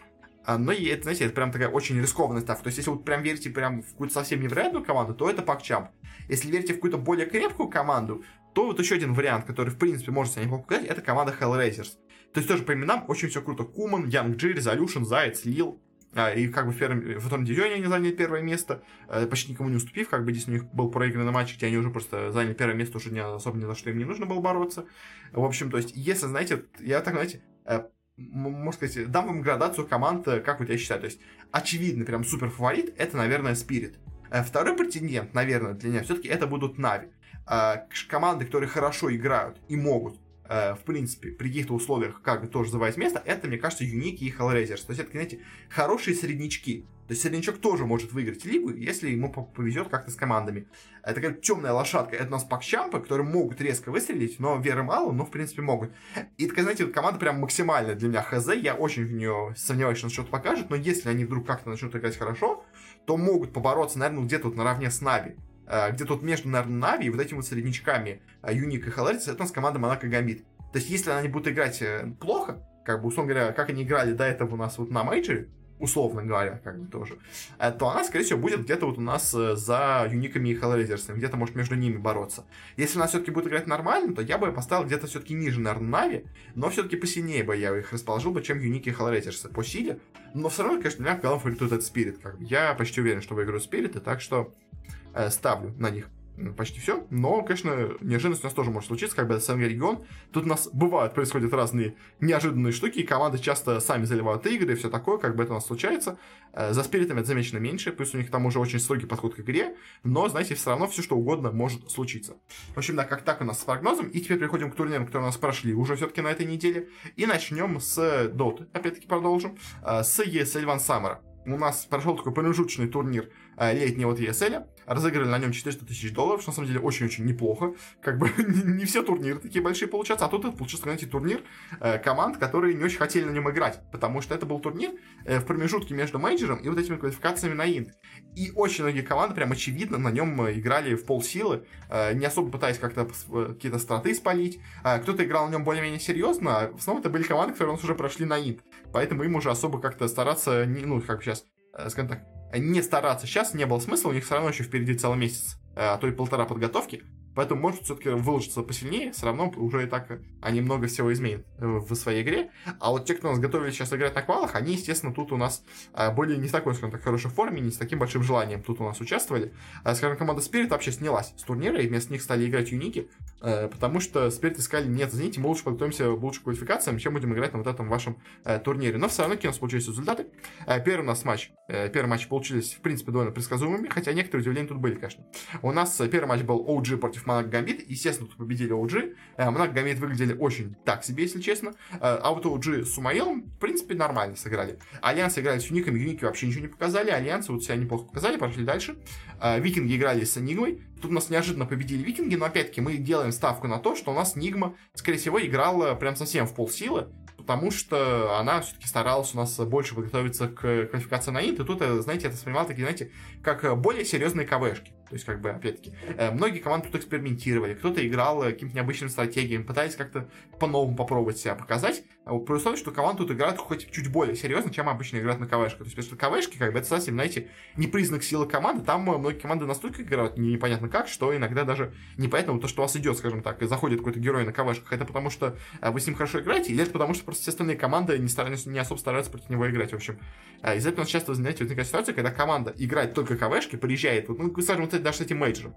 Speaker 1: а, но это, знаете, это прям такая очень рискованная ставка. То есть, если вы прям верите прям в какую-то совсем невероятную команду, то это Пакчамп. Если верите в какую-то более крепкую команду, то вот еще один вариант, который, в принципе, может себя неплохо показать, это команда Hellraisers. То есть тоже по именам очень все круто. Куман, Янг Джи, Резолюшн, Заяц, Лил. а, и как бы в, первом, в втором дивизионе они заняли первое место, э, почти никому не уступив, как бы здесь у них был проигранный матч, где они уже просто заняли первое место, уже не, особо ни за что им не нужно было бороться. В общем, то есть, если, знаете, я так, знаете, э, можно сказать, дам вам градацию команд, э, как вот я считаю. То есть, очевидный прям супер фаворит, это, наверное, Спирит. Второй претендент, наверное, для меня все-таки это будут Нави. Команды, которые хорошо играют и могут Э, в принципе, при каких-то условиях как бы тоже завоевать место, это, мне кажется, Юники и Hellraisers. То есть это, знаете, хорошие среднячки. То есть среднячок тоже может выиграть лигу, если ему повезет как-то с командами. Это такая темная лошадка. Это у нас пакчампы, которые могут резко выстрелить, но веры мало, но в принципе могут. И такая, знаете, команда прям максимальная для меня ХЗ. Я очень в нее сомневаюсь, что он что-то покажет, но если они вдруг как-то начнут играть хорошо, то могут побороться, наверное, где-то вот наравне с Нави. Э, где тут между, наверное, Нави и вот этими вот среднячками э, Юник и Hellraisers, это у нас команда Монако Гамбит. То есть, если они будут играть э, плохо, как бы, условно говоря, как они играли до этого у нас вот на мейджоре, условно говоря, как бы тоже, то она, скорее всего, будет где-то вот у нас за юниками и Hellraisers'ами, где-то может между ними бороться. Если она все-таки будет играть нормально, то я бы поставил где-то все-таки ниже, наверное, Нави, но все-таки посильнее бы я их расположил бы, чем юники и Hellraisers по силе. Но все равно, конечно, для меня главный фаворит этот Спирит. Как бы. Я почти уверен, что выиграют Спириты, так что Э, ставлю на них почти все. Но, конечно, неожиданность у нас тоже может случиться, как бы СНГ регион. Тут у нас бывают, происходят разные неожиданные штуки, и команды часто сами заливают игры и все такое, как бы это у нас случается. Э, за спиритами это замечено меньше, плюс у них там уже очень строгий подход к игре, но, знаете, все равно все что угодно может случиться. В общем, да, как так у нас с прогнозом. И теперь переходим к турнирам, которые у нас прошли уже все-таки на этой неделе. И начнем с Доты, опять-таки продолжим, э, с ESL One Summer. У нас прошел такой промежуточный турнир Э, летнего вот ESL, разыграли на нем 400 тысяч долларов, что на самом деле очень-очень неплохо. Как бы не все турниры такие большие получаются, а тут это получился, знаете, турнир э, команд, которые не очень хотели на нем играть, потому что это был турнир э, в промежутке между мейджером и вот этими квалификациями на Инт. И очень многие команды прям очевидно на нем играли в полсилы, не особо пытаясь как-то какие-то страты спалить. Кто-то играл на нем более-менее серьезно, а в основном это были команды, которые у нас уже прошли на Инт. Поэтому им уже особо как-то стараться, не, ну, как сейчас, скажем так, не стараться сейчас не было смысла, у них все равно еще впереди целый месяц, э, а то и полтора подготовки. Поэтому может все-таки выложиться посильнее, все равно уже и так они много всего изменят в своей игре. А вот те, кто нас готовили сейчас играть на квалах, они, естественно, тут у нас а, были не в такой, скажем так, хорошей форме, не с таким большим желанием тут у нас участвовали. А, скажем, команда Spirit вообще снялась с турнира, и вместо них стали играть юники, э, потому что Spirit искали, нет, извините, мы лучше подготовимся к лучшим квалификациям, чем будем играть на вот этом вашем э, турнире. Но все равно какие у нас получились результаты. Э, первый у нас матч, первый матч получились, в принципе, довольно предсказуемыми, хотя некоторые удивления тут были, конечно. У нас первый матч был OG против Монако Гамбит. Естественно, тут победили OG. Монако Гамбит выглядели очень так себе, если честно. А вот OG с Сумаилом, в принципе, нормально сыграли. Альянс играли с Юником, Юники вообще ничего не показали. Альянсы вот себя неплохо показали, пошли дальше. Викинги играли с Энигмой. Тут у нас неожиданно победили Викинги, но опять-таки мы делаем ставку на то, что у нас Нигма, скорее всего, играла прям совсем в полсилы потому что она все-таки старалась у нас больше подготовиться к квалификации на Инт, и тут, э, знаете, это воспринимал такие, знаете, как более серьезные КВшки. То есть, как бы, опять-таки, э, многие команды тут экспериментировали, кто-то играл э, каким-то необычным стратегиями, пытаясь как-то по-новому попробовать себя показать, при условии, что команда тут играет хоть чуть более серьезно, чем обычно играют на КВшках. То есть, потому что КВшки, как бы, это совсем, знаете, не признак силы команды, там э, многие команды настолько играют непонятно как, что иногда даже непонятно то, что у вас идет, скажем так, и заходит какой-то герой на КВшках, это потому что вы с ним хорошо играете, или это потому что просто все остальные команды не, стараются, не особо стараются против него играть, в общем. Из-за этого часто, знаете, вот такая ситуация, когда команда играет только КВшки, приезжает, вот, ну, скажем, вот даже с этим мейджером,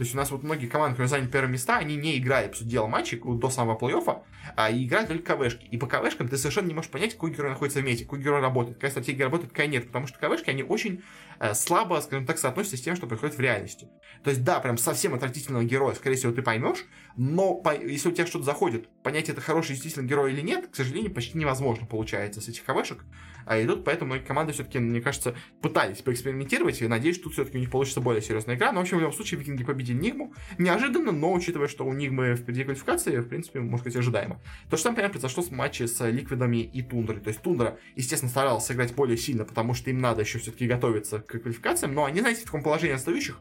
Speaker 1: то есть у нас вот многие команды, которые заняли первые места, они не играли, по сути дела, матчи до самого плей-оффа, а играли только КВшки. И по КВшкам ты совершенно не можешь понять, какой герой находится в мете, какой герой работает, какая стратегия работает, какая нет. Потому что КВшки, они очень э, слабо, скажем так, соотносятся с тем, что происходит в реальности. То есть, да, прям совсем отвратительного героя, скорее всего, ты поймешь, но по, если у тебя что-то заходит, понять, это хороший действительно герой или нет, к сожалению, почти невозможно получается с этих КВшек. А и тут поэтому многие команды все-таки, мне кажется, пытались поэкспериментировать, и надеюсь, тут все-таки у них получится более серьезная игра. Но, в общем, в любом случае, викинги победили Нигму. Неожиданно, но учитывая, что у Нигмы впереди квалификации, в принципе, можно сказать, ожидаемо. То же самое, например, произошло с матче с Ликвидами и Тундрой. То есть Тундра, естественно, старалась сыграть более сильно, потому что им надо еще все-таки готовиться к квалификациям, но они, знаете, в таком положении отстающих,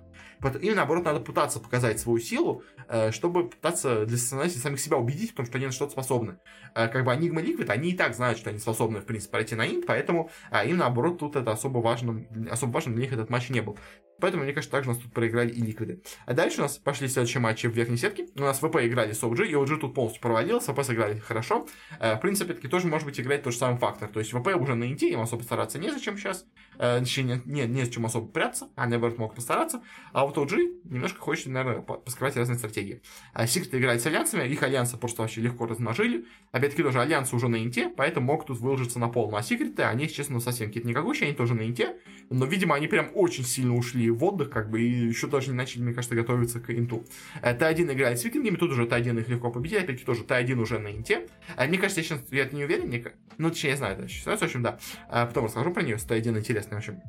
Speaker 1: Им, наоборот, надо пытаться показать свою силу, э, чтобы пытаться для самих себя убедить в том, что они на что-то способны. Э, как бы Enigma Liquid, они и так знают, что они способны, в принципе, пройти на инт, поэтому им, наоборот, тут это особо важно, особо важно для них этот матч не был. Поэтому, мне кажется, также у нас тут проиграли и ликвиды. А дальше у нас пошли следующие матчи в верхней сетке. У нас ВП играли с OG, и OG тут полностью провалилась, ВП сыграли хорошо. Э, в принципе, таки тоже может быть играть тот же самый фактор. То есть ВП уже на инте, им особо стараться незачем сейчас. Э, не, не, не зачем особо прятаться, а наоборот могут постараться. А вот OG немножко хочет, наверное, поскрывать разные стратегии. А Secret играет с альянсами, их альянсы просто вообще легко размотали. Опять-таки тоже альянсы уже на инте, поэтому могут тут выложиться на полную. Ну а Секреты, они, честно, совсем какие-то никакущие, они тоже на инте. Но, видимо, они прям очень сильно ушли в отдых, как бы, и еще даже не начали, мне кажется, готовиться к инту. Э, Т1 играет с викингами, тут уже Т1 их легко победили, опять-таки тоже Т1 уже на инте. Э, мне кажется, я сейчас я не уверен, мне... ну, точнее, я знаю это ситуацию, в общем, да. Потом расскажу про нее, с Т1 интересный, в общем.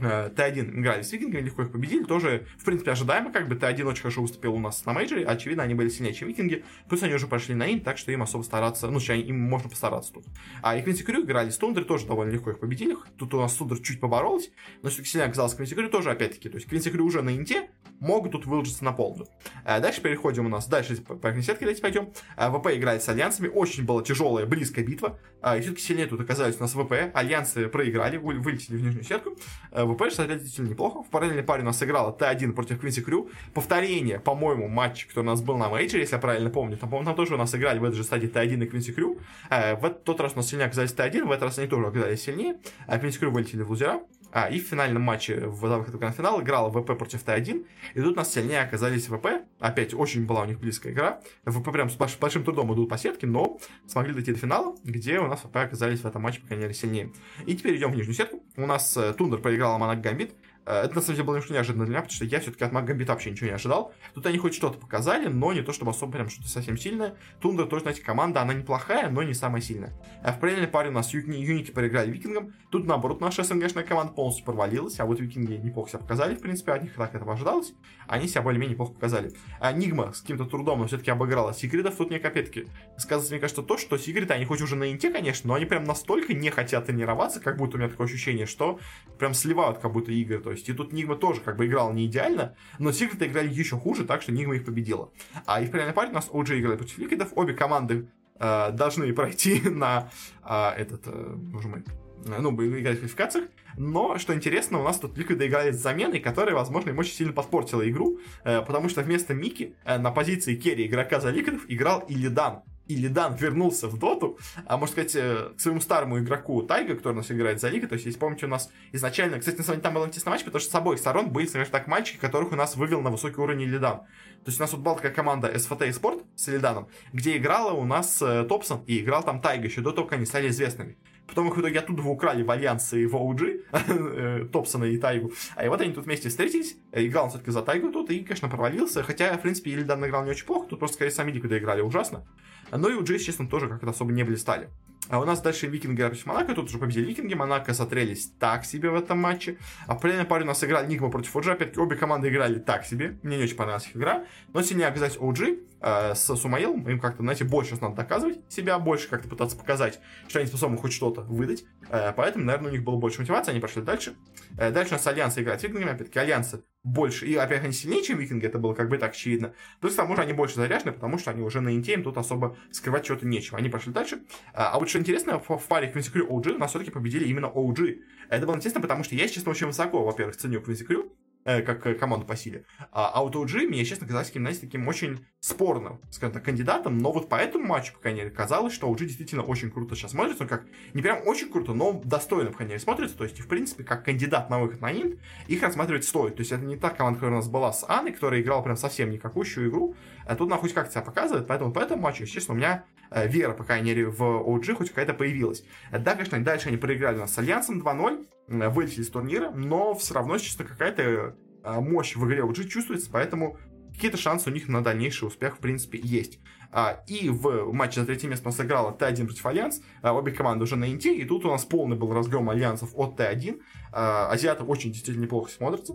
Speaker 1: Т1 играли с викингами, легко их победили, тоже, в принципе, ожидаемо, как бы Т1 очень хорошо выступил у нас на мейджоре, очевидно, они были сильнее, чем викинги, плюс они уже пошли на инт, так что им особо стараться, ну, сейчас им можно постараться тут. А и Квинси Крю играли с Тундрой, тоже довольно легко их победили, тут у нас Тундра чуть поборолась, но все-таки сильнее оказалось Квинси Крю тоже, опять-таки, то есть Квинси Крю уже на инте, могут тут выложиться на полную. А дальше переходим у нас, дальше по, по сетке давайте пойдем. А, ВП играет с альянсами, очень была тяжелая, близкая битва, а, и все-таки сильнее тут оказались у нас ВП, альянсы проиграли, вылетели в нижнюю сетку, а, ВП, кстати, действительно неплохо. В параллельной паре у нас сыграла Т1 против Квинси Крю. Повторение, по-моему, матча, который у нас был на мейджоре, если я правильно помню. Там, по-моему, там тоже у нас играли в этой же стадии Т1 и Квинси Крю. Э, в тот раз у нас сильнее оказались Т1, в этот раз они тоже оказались сильнее. А Квинси Крю вылетели в лузера. А, и в финальном матче в на финал играла ВП против Т1. И тут у нас сильнее оказались ВП. Опять очень была у них близкая игра. ВП прям с большим трудом идут по сетке, но смогли дойти до финала, где у нас ВП оказались в этом матче, по крайней мере, сильнее. И теперь идем в нижнюю сетку. У нас э, Тундра проиграла Монако Гамбит. Э, это на самом деле было немножко неожиданно для меня, потому что я все-таки от Монако Гамбита вообще ничего не ожидал. Тут они хоть что-то показали, но не то чтобы особо прям что-то совсем сильное. Тундра тоже, знаете, команда, она неплохая, но не самая сильная. А в параллельной паре у нас Юнити проиграли Викингам. Тут, наоборот, наша СНГшная команда полностью провалилась, а вот Викинги неплохо себя показали, в принципе, от них так этого ожидалось. Они себя более-менее неплохо показали. А Нигма с каким-то трудом, но все-таки обыграла Сигридов. Тут мне опять-таки мне кажется, то, что Сигриды, они хоть уже на инте, конечно, но они прям настолько не хотят тренироваться, как будто у меня такое ощущение, что прям сливают как будто игры. То есть и тут Нигма тоже как бы играл не идеально, но Секреты играли еще хуже, так что Нигма их победила. А и в параллельной паре у нас OG играли против Ликвидов, обе команды э, должны пройти на э, этот, э, боже мой, э, ну, играть в квалификациях. Но, что интересно, у нас тут Ликвиды играли с заменой, которая, возможно, им очень сильно подпортила игру, э, потому что вместо Мики э, на позиции керри игрока за Ликвидов играл Илидан, Илидан вернулся в доту, а можно сказать, э, к своему старому игроку Тайга, который у нас играет за Ликвид. То есть, если помните, у нас изначально, кстати, на самом деле там был интересный матч, потому что с обоих сторон были, скажем так, мальчики, которых у нас вывел на высокий уровень Илидан. То есть у нас тут была такая команда СФТ и Спорт с Лиданом, где играла у нас э, Топсон и играл там Тайга еще до того, как они стали известными. Потом их в итоге оттуда украли в Альянсе и в OG, э, Топсона и Тайгу. А и вот они тут вместе встретились. Играл он все-таки за Тайгу тут и, конечно, провалился. Хотя, в принципе, Ильдан играл не очень плохо. Тут просто, скорее, сами Ликвиды играли ужасно. Но и у Джейс, честно, тоже как-то особо не блистали. А у нас дальше Викинги против Монако. Тут уже победили Викинги. Монако смотрелись так себе в этом матче. А в паре у нас играли Нигма против OG. Опять-таки, обе команды играли так себе. Мне не очень понравилась их игра. Но сильнее оказались OG э, с Сумаилом. Им как-то, знаете, больше надо доказывать себя, больше как-то пытаться показать, что они способны хоть что-то выдать. Э, поэтому, наверное, у них было больше мотивации. Они пошли дальше. Э, дальше у нас Альянсы играют с Викингами. Опять-таки, Альянсы больше. И, опять, они сильнее, чем Викинги. Это было как бы так очевидно. Плюс к тому же они больше заряжены, потому что они уже на инте, им тут особо скрывать чего-то нечего. Они пошли дальше. А, вот что интересно, в, в паре Квинси Крю OG у нас все-таки победили именно OG. Это было интересно, потому что я, честно, очень высоко, во-первых, ценю Квинси Крю, э, как команду по силе. А, а вот OG мне, честно, казалось знаете, таким очень спорным, скажем так, кандидатом, но вот по этому матчу, по крайней мере, казалось, что OG действительно очень круто сейчас смотрится, он как, не прям очень круто, но достойно, по крайней мере, смотрится, то есть, в принципе, как кандидат на выход на Инт, их рассматривать стоит, то есть, это не та команда, которая у нас была с Анной, которая играла прям совсем никакущую игру, а тут она хоть как-то себя показывает, поэтому по этому матчу, естественно, у меня вера, по крайней мере, в OG хоть какая-то появилась. Да, конечно, дальше они проиграли у нас с Альянсом 2-0, э, вылетели из турнира, но все равно, честно, какая-то а, мощь в игре OG чувствуется, поэтому какие-то шансы у них на дальнейший успех, в принципе, есть. А, и в матче за третье место у нас сыграла Т1 против Альянс. Обе команды уже на инте, и тут у нас полный был разгром Альянсов от Т1. Азиаты очень действительно неплохо смотрятся.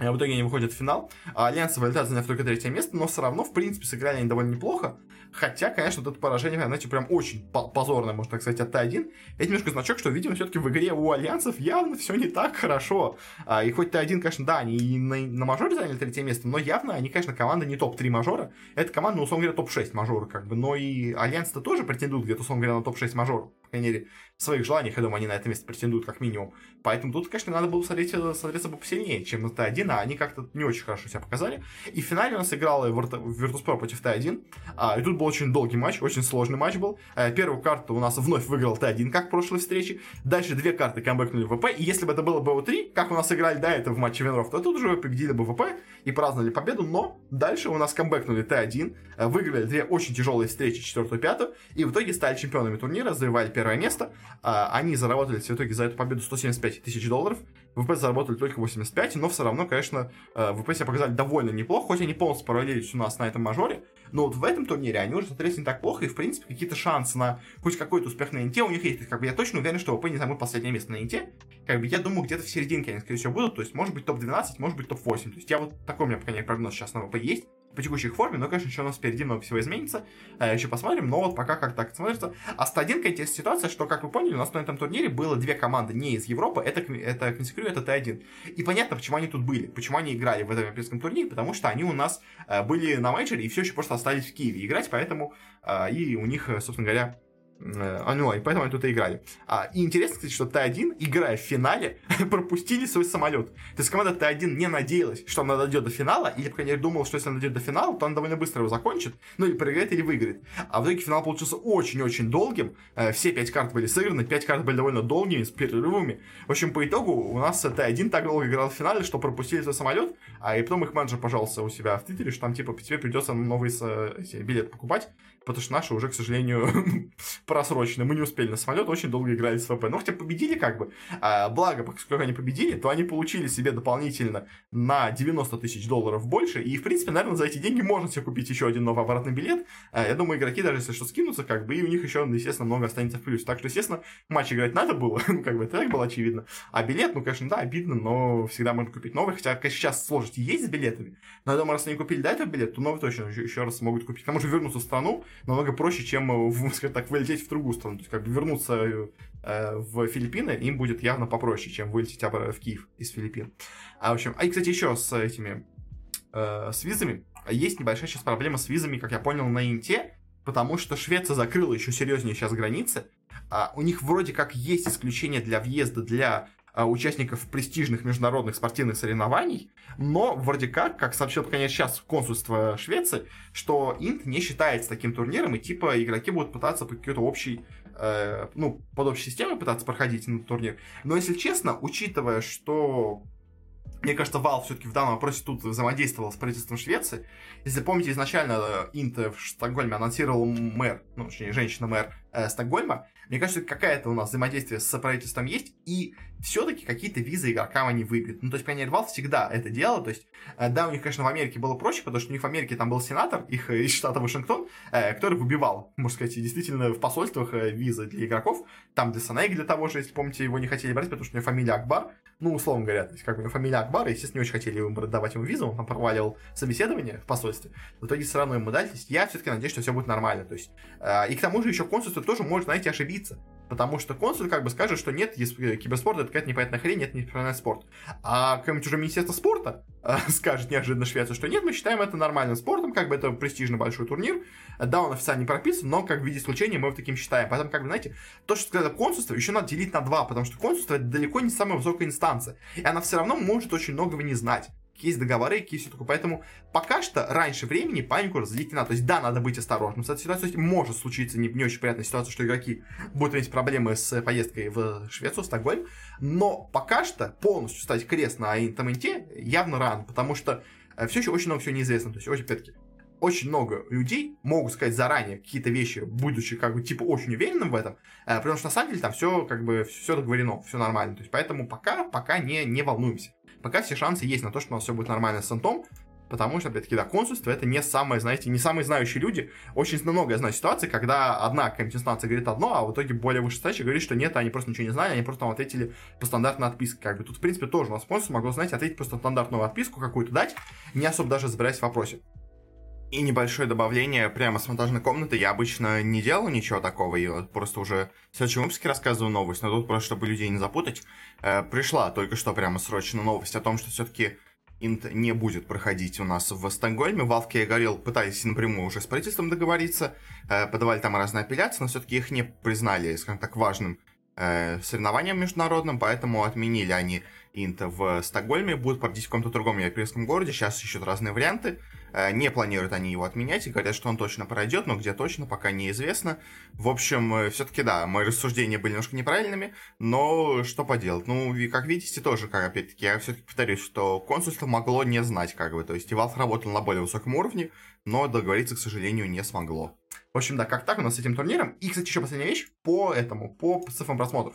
Speaker 1: Э, в итоге они выходят в финал. А Альянс вылетает, заняв только третье место, но все равно, в принципе, сыграли они довольно неплохо. Хотя, конечно, вот это поражение, знаете, прям очень позорное, можно так сказать, от Т1. Это немножко значок, что, видимо, все-таки в игре у Альянсов явно все не так хорошо. А, и хоть Т1, конечно, да, они и на, на мажоре заняли третье место, но явно они, конечно, команда не топ-3 мажора. Это команда, ну, условно говоря, топ-6 мажора, как бы. Но и Альянс-то тоже претендуют где-то, условно говоря, на топ-6 мажоров крайней мере, в своих желаниях, я думаю, они на это место претендуют как минимум. Поэтому тут, конечно, надо было смотреть, э, смотреться бы посильнее, чем на Т1, а они как-то не очень хорошо себя показали. И в финале у нас играла Virtus.pro против Т1, а, и тут был очень долгий матч, очень сложный матч был. Э, первую карту у нас вновь выиграл Т1, как в прошлой встрече. Дальше две карты камбэкнули ВП, и если бы это было БО3, как у нас играли до этого в матче Венров, то тут уже победили бы ВП и праздновали победу, но дальше у нас камбэкнули Т1, э, выиграли две очень тяжелые встречи, четвертую, пятую, и в итоге стали чемпионами турнира, завоевали первое место. А, они заработали в итоге за эту победу 175 тысяч долларов. ВП заработали только 85, но все равно, конечно, э, ВП себя показали довольно неплохо, хоть они полностью провалились у нас на этом мажоре, но вот в этом турнире они уже смотрелись не так плохо, и, в принципе, какие-то шансы на хоть какой-то успех на Инте у них есть, как бы я точно уверен, что ВП не займут последнее место на Инте. Как бы я думаю, где-то в серединке они, скорее всего, будут. То есть, может быть, топ-12, может быть, топ-8. То есть, я вот такой у меня, по крайней мере, прогноз сейчас на ВП есть по текущей форме, но, конечно, еще у нас впереди много всего изменится, а, еще посмотрим, но вот пока как так смотрится. А стадинка интересная ситуация, что, как вы поняли, у нас на этом турнире было две команды не из Европы, это, это Консекрю, это Т1. И понятно, почему они тут были, почему они играли в этом европейском турнире, потому что они у нас а, были на мейджоре и все еще просто остались в Киеве играть, поэтому а, и у них, собственно говоря, Э, а, ну, поэтому они тут и играли. А, и интересно, кстати, что Т1, играя в финале, пропустили свой самолет. То есть команда Т1 не надеялась, что она дойдет до финала, или, по крайней мере, думала, что если она дойдет до финала, то она довольно быстро его закончит, ну, или проиграет, или выиграет. А в итоге финал получился очень-очень долгим. Э, все пять карт были сыграны, пять карт были довольно долгими, с перерывами. В общем, по итогу у нас Т1 так долго играл в финале, что пропустили свой самолет, а и потом их менеджер пожаловался у себя в Твиттере, что там, типа, тебе придется новый эти, билет покупать, потому что наши уже, к сожалению, просрочены. Мы не успели на самолет, очень долго играли с ВП. Но хотя победили как бы. А, благо, поскольку они победили, то они получили себе дополнительно на 90 тысяч долларов больше. И, в принципе, наверное, за эти деньги можно себе купить еще один новый обратный билет. А, я думаю, игроки даже если что скинутся, как бы, и у них еще, естественно, много останется в плюс. Так что, естественно, матч играть надо было, ну, как бы, это так было очевидно. А билет, ну, конечно, да, обидно, но всегда можно купить новый. Хотя, конечно, сейчас сложности есть с билетами. Но я думаю, раз они купили до этого билет, то новый точно еще, еще раз смогут купить. К тому же вернуться в страну намного проще, чем, скажем так, вылететь в другую страну. То есть, как бы вернуться э, в Филиппины им будет явно попроще, чем вылететь в Киев из Филиппин. А, в общем, а и, кстати, еще с этими, э, с визами. Есть небольшая сейчас проблема с визами, как я понял, на Инте, потому что Швеция закрыла еще серьезнее сейчас границы. А у них вроде как есть исключение для въезда для участников престижных международных спортивных соревнований, но вроде как, как сообщил, конечно, сейчас консульство Швеции, что Инт не считается таким турниром, и типа игроки будут пытаться по какой-то общей, э, ну, под общей системой пытаться проходить на турнир. Но, если честно, учитывая, что мне кажется, Valve все-таки в данном вопросе тут взаимодействовал с правительством Швеции. Если помните, изначально Инт в Стокгольме анонсировал мэр, ну, точнее, женщина-мэр э, Стокгольма, мне кажется, какая-то у нас взаимодействие с правительством есть, и все-таки какие-то визы игрокам они выбьют. Ну, то есть, крайней мере, всегда это делал. То есть, э, да, у них, конечно, в Америке было проще, потому что у них в Америке там был сенатор, их э, из штата Вашингтон, э, который выбивал, можно сказать, действительно в посольствах визы для игроков. Там для Санеги, для того же, если помните, его не хотели брать, потому что у него фамилия Акбар. Ну, условно говоря, то есть, как бы фамилия Акбар, и, естественно, не очень хотели ему давать ему визу, он там проваливал собеседование в посольстве. В итоге все равно ему дали. Я все-таки надеюсь, что все будет нормально. То есть, и к тому же еще консульство тоже может, знаете, ошибиться. Потому что консуль как бы скажет, что нет, если киберспорт это какая-то непонятная хрень, нет, не профессиональный спорт. А какое-нибудь уже Министерство спорта э, скажет неожиданно Швеция, что нет, мы считаем это нормальным спортом, как бы это престижный большой турнир. Да, он официально не прописан, но как в виде исключения мы его таким считаем. Поэтому, как бы, знаете, то, что сказали консульство, еще надо делить на два, потому что консульство это далеко не самая высокая инстанция. И она все равно может очень многого не знать есть договоры, какие все такое. Поэтому пока что раньше времени панику разделить не надо. То есть, да, надо быть осторожным с этой ситуацией. То есть, может случиться не, не очень приятная ситуация, что игроки будут иметь проблемы с поездкой в Швецию, Стокгольм. Но пока что полностью ставить крест на Интаменте явно рано, потому что э, все еще очень много всего неизвестно. То есть, очень, опять-таки, очень много людей могут сказать заранее какие-то вещи, будучи как бы типа очень уверенным в этом, э, потому что на самом деле там все как бы все договорено, все нормально. То есть поэтому пока, пока не, не волнуемся пока все шансы есть на то, что у нас все будет нормально с Антом, потому что, опять-таки, да, консульство это не самые, знаете, не самые знающие люди. Очень много я знаю ситуаций, когда одна инстанция говорит одно, а в итоге более вышестоящая говорит, что нет, они просто ничего не знали, они просто там ответили по стандартной отписке. Как бы тут, в принципе, тоже у нас консульство могло, знаете, ответить просто стандартную отписку какую-то дать, не особо даже разбираясь в вопросе. И небольшое добавление прямо с монтажной комнаты. Я обычно не делал ничего такого, вот просто уже в следующем выпуске рассказываю новость, но тут просто, чтобы людей не запутать, э, пришла только что прямо срочно новость о том, что все-таки Инт не будет проходить у нас в Стокгольме. Valve, я говорил, пытались напрямую уже с правительством договориться, э, подавали там разные апелляции, но все-таки их не признали, скажем так, важным э, соревнованием международным, поэтому отменили они Инт в Стокгольме, будут проходить в каком-то другом европейском городе, сейчас ищут разные варианты. Э, не планируют они его отменять и говорят, что он точно пройдет, но где точно, пока неизвестно. В общем, э, все-таки да, мои рассуждения были немножко неправильными, но что поделать. Ну, и как видите, тоже, как опять-таки, я все-таки повторюсь, что консульство могло не знать, как бы. То есть, Valve работал на более высоком уровне, но договориться, к сожалению, не смогло. В общем, да, как так у нас с этим турниром. И, кстати, еще последняя вещь по этому, по цифрам просмотров.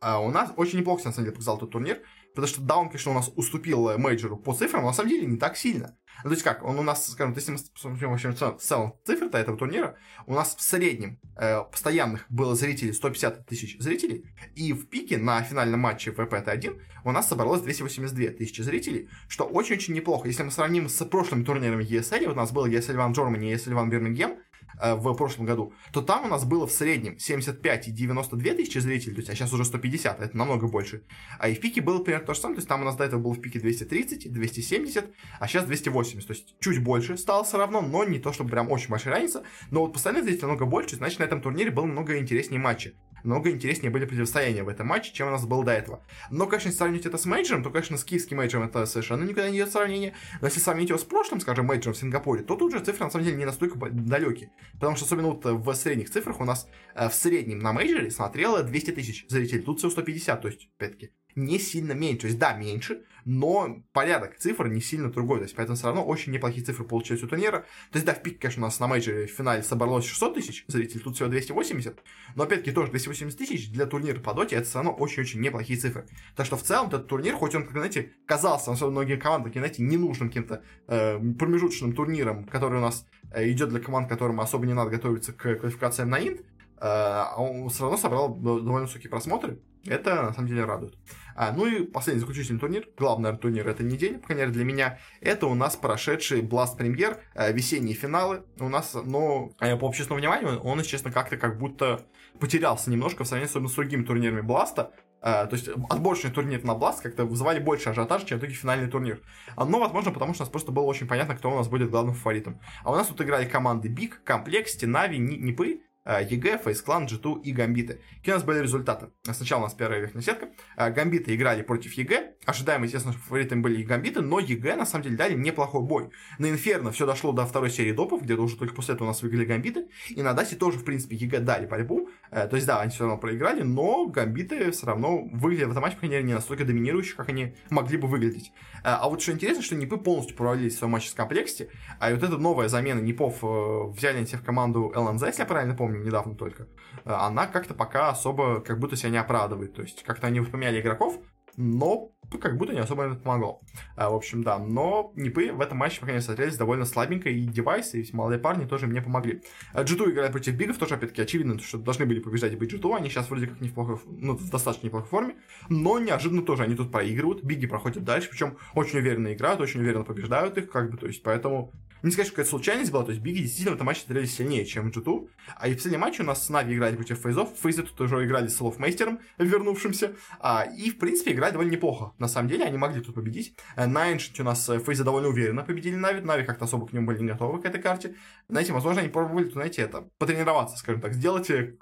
Speaker 1: А у нас очень неплохо, на самом деле, показал этот турнир, потому что да, он, конечно, у нас уступил мейджору по цифрам, но на самом деле не так сильно. Ну, то есть как, он у нас, скажем, если мы посмотрим вообще в целом цифры этого турнира, у нас в среднем э, постоянных было зрителей 150 тысяч зрителей, и в пике на финальном матче ВПТ-1 у нас собралось 282 тысячи зрителей, что очень-очень неплохо. Если мы сравним с прошлыми турнирами ESL, у нас был ESL One Germany и ESL One Birmingham, в прошлом году, то там у нас было в среднем 75 и 92 тысячи зрителей, то есть, а сейчас уже 150, это намного больше. А и в пике было примерно то же самое, то есть там у нас до этого было в пике 230, 270, а сейчас 280, то есть чуть больше стало все равно, но не то, чтобы прям очень большая разница, но вот постоянно зрителей намного больше, значит на этом турнире было много интереснее матчей намного интереснее были противостояния в этом матче, чем у нас было до этого. Но, конечно, если сравнить это с мейджором, то, конечно, с киевским мейджором это совершенно никогда не идет сравнение. Но если сравнить его с прошлым, скажем, мейджором в Сингапуре, то тут же цифры, на самом деле, не настолько далекие. Потому что, особенно вот в средних цифрах, у нас э, в среднем на мейджоре смотрело 200 тысяч зрителей, тут всего 150, то есть, опять-таки, не сильно меньше. То есть, да, меньше, но порядок цифр не сильно другой. То есть, поэтому все равно очень неплохие цифры получились у турнира. То есть, да, в пике, конечно, у нас на мейджоре в финале собралось 600 тысяч зрителей, тут всего 280. Но, опять-таки, тоже 280 тысяч для турнира по доте, это все равно очень-очень неплохие цифры. Так что, в целом, этот турнир, хоть он, как, знаете, казался, особенно многие команды, знаете, ненужным каким-то э, промежуточным турниром, который у нас э, идет для команд, которым особо не надо готовиться к квалификациям на инт, э, он все равно собрал довольно высокие просмотры. Это, на самом деле, радует. А, ну и последний заключительный турнир, главный турнир этой недели, по крайней мере для меня, это у нас прошедший Blast Premier, э, весенние финалы. У нас, но э, по общественному вниманию он, если честно, как-то как будто потерялся немножко в сравнении с другими турнирами Бласта, э, то есть отборочный турнир на Blast как-то вызывали больше ажиотажа, чем в итоге финальный турнир. Э, но, возможно, потому что у нас просто было очень понятно, кто у нас будет главным фаворитом. А у нас тут играли команды BIG, Complexity, Navi, НИПы, EG, FaZe Clan, G2 и Гамбиты. Какие у нас были результаты? Сначала у нас первая верхняя сетка. А, Гамбиты играли против EG. Ожидаемо, естественно, фаворитами были и Гамбиты, но EG на самом деле дали неплохой бой. На Инферно все дошло до второй серии допов, где-то уже только после этого у нас выиграли Гамбиты. И на Дасте тоже, в принципе, EG дали борьбу. Э, то есть, да, они все равно проиграли, но Гамбиты все равно выглядели в этом матче, по крайней мере, не настолько доминирующие, как они могли бы выглядеть. Э, а вот что интересно, что Нипы полностью провалились в своем матче с комплексте, а вот эта новая замена Нипов э, взяли на себя в команду ЛНЗ, если я правильно помню, недавно только. Она как-то пока особо как будто себя не оправдывает. То есть как-то они поменяли игроков, но как будто не особо это помогло. А, в общем, да. Но Нипы в этом матче, по крайней мере, смотрелись довольно слабенько, и девайсы, и молодые парни тоже мне помогли. А, G2 играли против Бигов, тоже, опять-таки, очевидно, что должны были побеждать и быть G2, они сейчас вроде как не в плохой, ну, в достаточно неплохой форме, но неожиданно тоже они тут проигрывают, Биги проходят дальше, причем очень уверенно играют, очень уверенно побеждают их, как бы, то есть, поэтому не сказать, что какая-то случайность была, то есть Биги действительно в этом матче стрелялись сильнее, чем G2. А и в последнем матче у нас с Нави играли против Фейзов. Фейзы тут уже играли с Олофмейстером, вернувшимся. А, и, в принципе, играли довольно неплохо. На самом деле, они могли тут победить. Э, на у нас э, Фейзы довольно уверенно победили Нави. Нави как-то особо к нему были не готовы к этой карте. Знаете, возможно, они пробовали, знаете, это, потренироваться, скажем так, сделать э,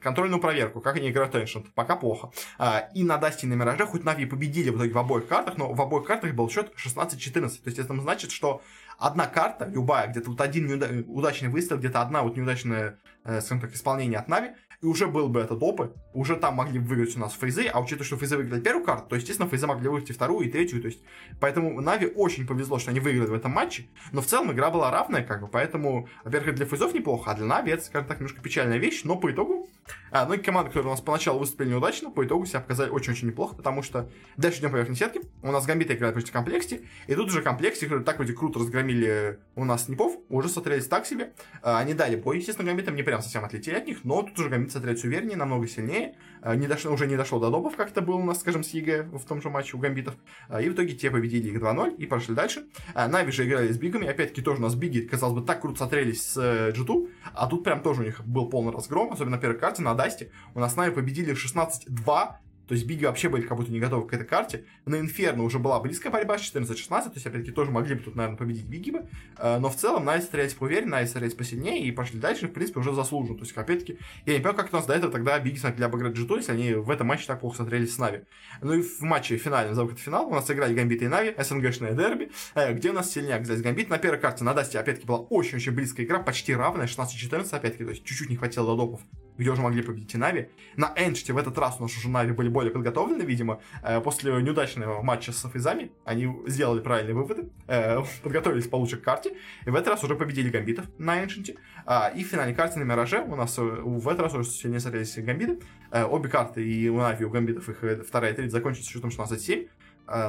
Speaker 1: контрольную проверку, как они играют Ancient. Пока плохо. А, и на Дасте и на Мираже хоть Нави победили в итоге в обоих картах, но в обоих картах был счет 16-14. То есть это значит, что одна карта, любая, где-то вот один неуда- удачный выстрел, где-то одна вот неудачное, э, скажем так, исполнение от Нави, и уже был бы этот опыт, уже там могли бы выиграть у нас фейзы, а учитывая, что фейзы выиграли первую карту, то, естественно, фейзы могли выиграть и вторую, и третью, то есть, поэтому Нави очень повезло, что они выиграли в этом матче, но в целом игра была равная, как бы, поэтому, во-первых, для фейзов неплохо, а для Нави это, скажем так, немножко печальная вещь, но по итогу А, ну и команды, которые у нас поначалу выступили неудачно, по итогу себя показали очень-очень неплохо, потому что дальше идем по верхней сетке. У нас Гамбиты играют против Complexity, и тут уже Complexity, которые так вроде круто разгромили у нас НИПов, уже смотрелись так себе. А, они дали бой, естественно, Гамбитам не прям совсем отлетели от них, но тут уже Гамбиты смотрелись увереннее, намного сильнее. А, не дошло, уже не дошло до допов, как это было у нас, скажем, с EG в том же матче у Гамбитов. А, и в итоге те победили их 2-0 и прошли дальше. Нави же играли с Бигами, опять-таки тоже у нас Биги, казалось бы, так круто смотрелись с э, G2, а тут прям тоже у них был полный разгром, особенно на первой карте, на Дасте. У нас Нави победили 16-2, то есть Биги вообще были как будто не готовы к этой карте. На Инферно уже была близкая борьба, 14-16, то есть, опять-таки, тоже могли бы тут, наверное, победить Биги бы. Э, но в целом Нави стрелялись поуверенно, Нави стрелялись посильнее и пошли дальше, в принципе, уже заслуженно. То есть, опять-таки, я не понимаю, как у нас до этого тогда Биги смогли обыграть G2, если они в этом матче так плохо смотрелись с Нави. Ну и в матче финальном, за финал, у нас играли Гамбит и Нави, СНГшное дерби, э, где у нас сильнее оказались Гамбит. На первой карте на Дасте, опять-таки, была очень-очень близкая игра, почти равная, 16-14, опять-таки, то есть чуть-чуть не хватило до допов где уже могли победить и Нави. На Ancient в этот раз у нас уже Нави были более подготовлены, видимо. Э, после неудачного матча с Фейзами они сделали правильные выводы, э, подготовились получше к карте, и в этот раз уже победили Гамбитов на Ancient. А, и в финальной карте на Мираже у нас э, в этот раз уже сильнее смотрелись Гамбиты. Обе карты, и у Нави, и у Гамбитов их вторая и третья закончились счетом 16-7.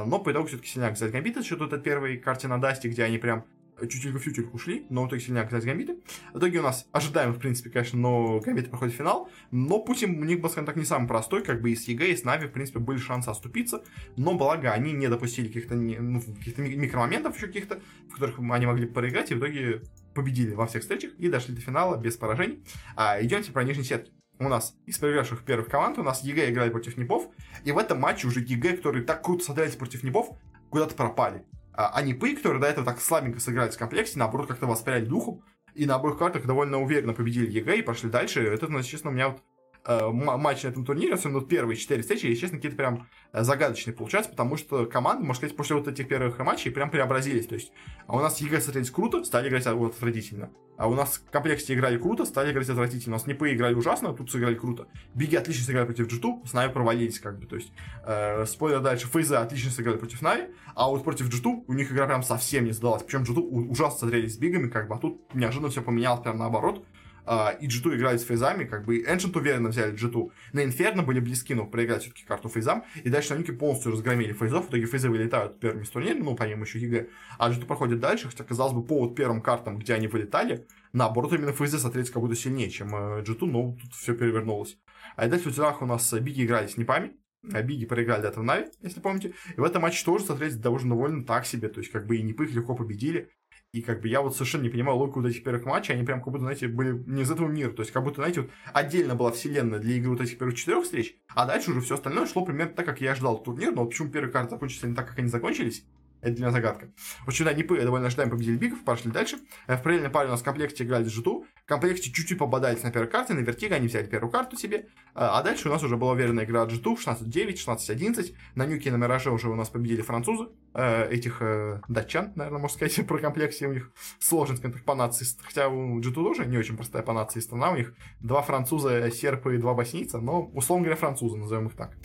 Speaker 1: Но по итогу все-таки сильнее оказались Гамбиты, счет от первой карте на Дасте, где они прям чуть-чуть в фьючерку ушли, но в итоге сильнее оказались гамбиты. В итоге у нас ожидаемо, в принципе, конечно, но гамбиты проходят финал, но путь у них был, скажем так, не самый простой, как бы и с EG, и с Нави, в принципе, были шансы оступиться, но благо они не допустили каких-то ну, каких микромоментов еще каких-то, в которых они могли проиграть, и в итоге победили во всех встречах и дошли до финала без поражений. А, идемте про нижние сетки. У нас из проигравших первых команд у нас EG играли против НИПов, и в этом матче уже EG, которые так круто смотрелись против НИПов, куда-то пропали. А, НИПы, которые до этого так слабенько сыграли с Complexity, наоборот, как-то воспряли духом, и на обоих картах довольно уверенно победили EG и пошли дальше. Это, ну, честно, у меня вот э, матч на этом турнире, особенно вот первые четыре встречи, и, честно, какие-то прям э, загадочные получаются, потому что команды, можно сказать, после вот этих первых матчей прям преобразились. То есть, а у нас EG смотрелись круто, стали играть вот отвратительно. А у нас Complexity играли круто, стали играть отвратительно. У нас НИПы играли ужасно, а тут сыграли круто. Биги отлично сыграли против G2, с Нави провалились, как бы. То есть, э, спойлер дальше, Фейзы отлично сыграли против Нави, а вот против G2 у них игра прям совсем не сдалась. Причем G2 ужасно смотрелись с бигами, как бы, а тут неожиданно все поменялось прям наоборот. Э, и G2 играли с фейзами, как бы Ancient уверенно взяли G2. На Inferno были близки, но проиграть все-таки карту фейзам. И дальше Nuke полностью разгромили фейзов. В итоге фейзы вылетают первыми с турнира, ну, помимо еще EG. А G2 проходит дальше, хотя, казалось бы, по вот первым картам, где они вылетали, наоборот, именно фейзы смотрелись как будто сильнее, чем G2, но тут все перевернулось. А дальше в лузерах у нас Биги играли с НИПами. А Биги проиграли до Нави, если помните. И в этом матче тоже смотрелись довольно довольно так себе. То есть, как бы и НИПы их легко победили. И как бы я вот совершенно не понимаю логику вот этих первых матчей, они прям как будто, знаете, были не из этого мира. То есть как будто, знаете, вот отдельно была вселенная для игры вот этих первых четырех встреч, а дальше уже все остальное шло примерно так, как я ожидал турнир, но почему первые карты закончились не так, как они закончились, это для меня загадка. В общем, да, НИПы довольно ожидаемо победили Бигов, пошли дальше. Э, в параллельной паре у нас Complexity играли G2. Complexity чуть-чуть пободались на первой карте, на Vertigo они взяли первую карту себе. Э, а дальше у нас уже была уверенная игра от Житу 16-9, 16-11. На Нюке и на Мираже уже у нас победили французы. Э, этих датчан, наверное, можно сказать, про комплекте у них сложно, скажем так, по нации. Хотя у Житу тоже не очень простая по нации страна. У них два француза, серпы и два боснийца, но, условно говоря, французы, назовем их так.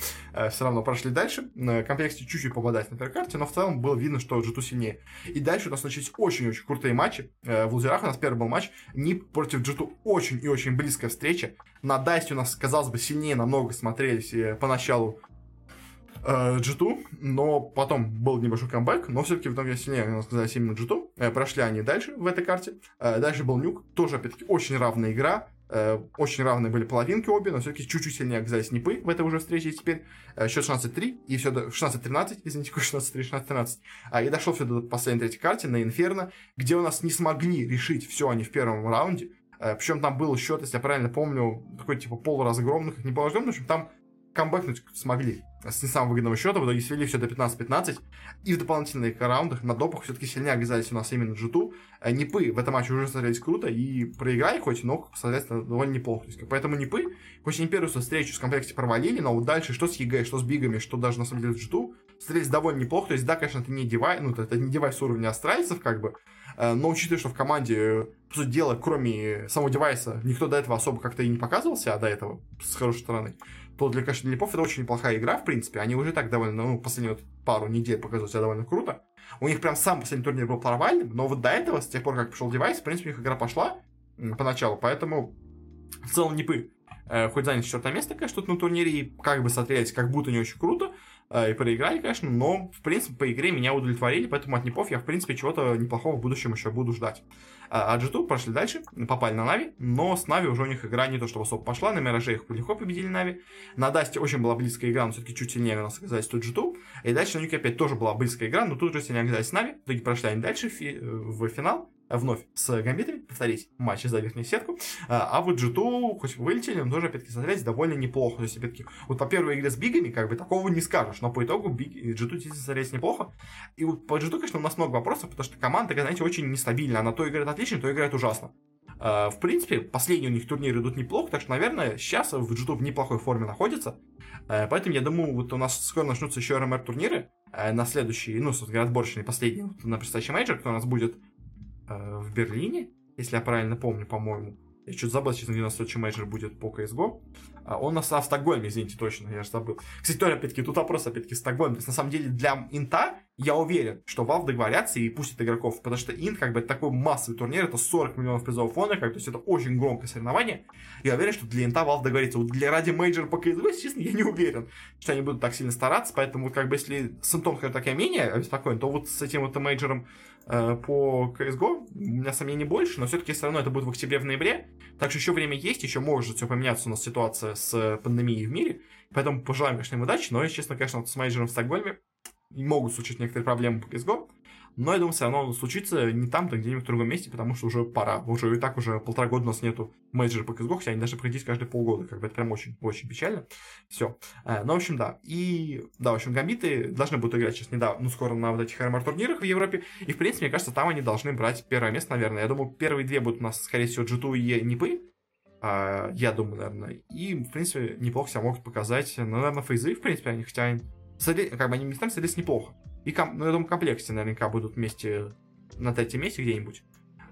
Speaker 1: Все равно прошли дальше. В комплекте чуть-чуть пободались на первой карте, но в целом было видно, что G2 сильнее. И дальше у нас начались очень-очень крутые матчи. Э, в лузерах у нас первый был матч. Нип против G2 очень и очень близкая встреча. На Дасте у нас, казалось бы, сильнее намного смотрелись э, поначалу э, G2, но потом был небольшой камбэк, но все-таки в итоге сильнее, сказать, именно G2. Прошли они дальше в этой карте. Дальше был Нюк, тоже, опять-таки, очень равная игра. Э, очень равные были половинки обе, но все-таки чуть-чуть сильнее оказались Нипы в этой уже встрече. И теперь э, счет 16-3, и все до 16-13, извините, 16-3, 16-13. А, и дошло все до последней третьей карте на Инферно, где у нас не смогли решить все они в первом раунде. Э, причем там был счет, если я правильно помню, такой типа полуразгромный, как не полуразгромный, в общем, там камбэкнуть смогли с не самого выгодного счета, в итоге свели все до 15-15, и в дополнительных раундах на допах все-таки сильнее оказались у нас именно G2. Э, Нипы в этом матче уже смотрелись круто, и проиграли хоть, но, соответственно, довольно неплохо. Поэтому Нипы, хоть не первую встречу Complexity провалили, но вот дальше, что с EG, что с Бигами, что даже на самом деле с G2, смотрелись довольно неплохо. То есть, да, конечно, это не девайс, ну, это не девайс уровня астральцев, как бы, э, но учитывая, что в команде, по сути дела, кроме самого девайса, никто до этого особо как-то и не показывался, а до этого, с хорошей стороны, то для, для Липов это очень неплохая игра, в принципе. Они уже так довольно, ну, последнюю вот пару недель показывают себя довольно круто. У них прям сам последний турнир был провальным, но вот до этого, с тех пор, как пришел девайс, в принципе, у них игра пошла поначалу, поэтому в целом Нипы э, хоть заняли четвертое место, конечно, тут на турнире, и как бы смотрелись, как будто не очень круто, э, и проиграли, конечно, но, в принципе, по игре меня удовлетворили, поэтому от Непов я, в принципе, чего-то неплохого в будущем еще буду ждать. А, а G2 прошли дальше, попали на Нави, но с Нави уже у них игра не то чтобы особо пошла, на Мираже их легко победили Нави. На Дасте очень была близкая игра, но все-таки чуть сильнее у нас оказались тут G2. И дальше у них опять тоже была близкая игра, но тут же сильнее оказались Нави. В итоге прошли они дальше в финал вновь с гамбитами, повторить матч за верхнюю сетку. А, а вот G2, хоть вылетели, но тоже, опять-таки, смотрелись довольно неплохо. То есть, опять-таки, вот по первой игре с бигами, как бы, такого не скажешь, но по итогу биг, G2 действительно смотрелись неплохо. И вот по G2, конечно, у нас много вопросов, потому что команда, знаете, очень нестабильна. Она то играет отлично, то играет ужасно. А, в принципе, последние у них турниры идут неплохо, так что, наверное, сейчас в G2 в неплохой форме находится. А, поэтому я думаю, вот у нас скоро начнутся еще РМР турниры на следующий, ну, собственно отборочный последний, на предстоящий мейджор, кто у нас будет Э, в Берлине, если я правильно помню, по-моему. Я чуть забыл, честно, где у следующий мейджор будет по CSGO. А он у нас а, Стокгольме, извините, точно, я же забыл. Кстати, тоже, опять-таки, тут вопрос, опять-таки, Стокгольм. То есть, на самом деле, для Инта я уверен, что Valve договорятся и пустят игроков, потому что Инт, как бы, такой массовый турнир, это 40 миллионов призового фонда, как, то есть, это очень громкое соревнование. Я уверен, что для Инта Valve договорится. Вот для ради мейджора по CSGO, честно, я не уверен, что они будут так сильно стараться, поэтому, как бы, если с Интом, как-то я менее обеспокоен, то вот с этим вот мейджором Э, по CSGO. У меня сомнений больше, но все-таки все равно это будет в октябре, в ноябре. Так что еще время есть, еще может все поменяться у нас ситуация с пандемией в мире. Поэтому пожелаем, конечно, им удачи. Но, честно, конечно, вот с мейджором в Стокгольме могут случиться некоторые проблемы по CSGO. Но я думаю, все равно случится не там-то, где-нибудь в другом месте, потому что уже пора. Уже и так уже полтора года у нас нету мейджора по CSGO, хотя они должны проходить каждые полгода. Как бы это прям очень, очень печально. Все. Э, ну, в общем, да. И, да, в общем, гамбиты должны будут играть сейчас недавно, ну, скоро на вот этих РМР турнирах в Европе. И, в принципе, мне кажется, там они должны брать первое место, наверное. Я думаю, первые две будут у нас, скорее всего, G2 и Нипы. А, я думаю, наверное. И, в принципе, неплохо себя могут показать. Ну, наверное, фейзы, в принципе, они хотя как бы они местами садились неплохо. И, ком, ну, я думаю, Complexity наверняка будут вместе на третьем месте где-нибудь.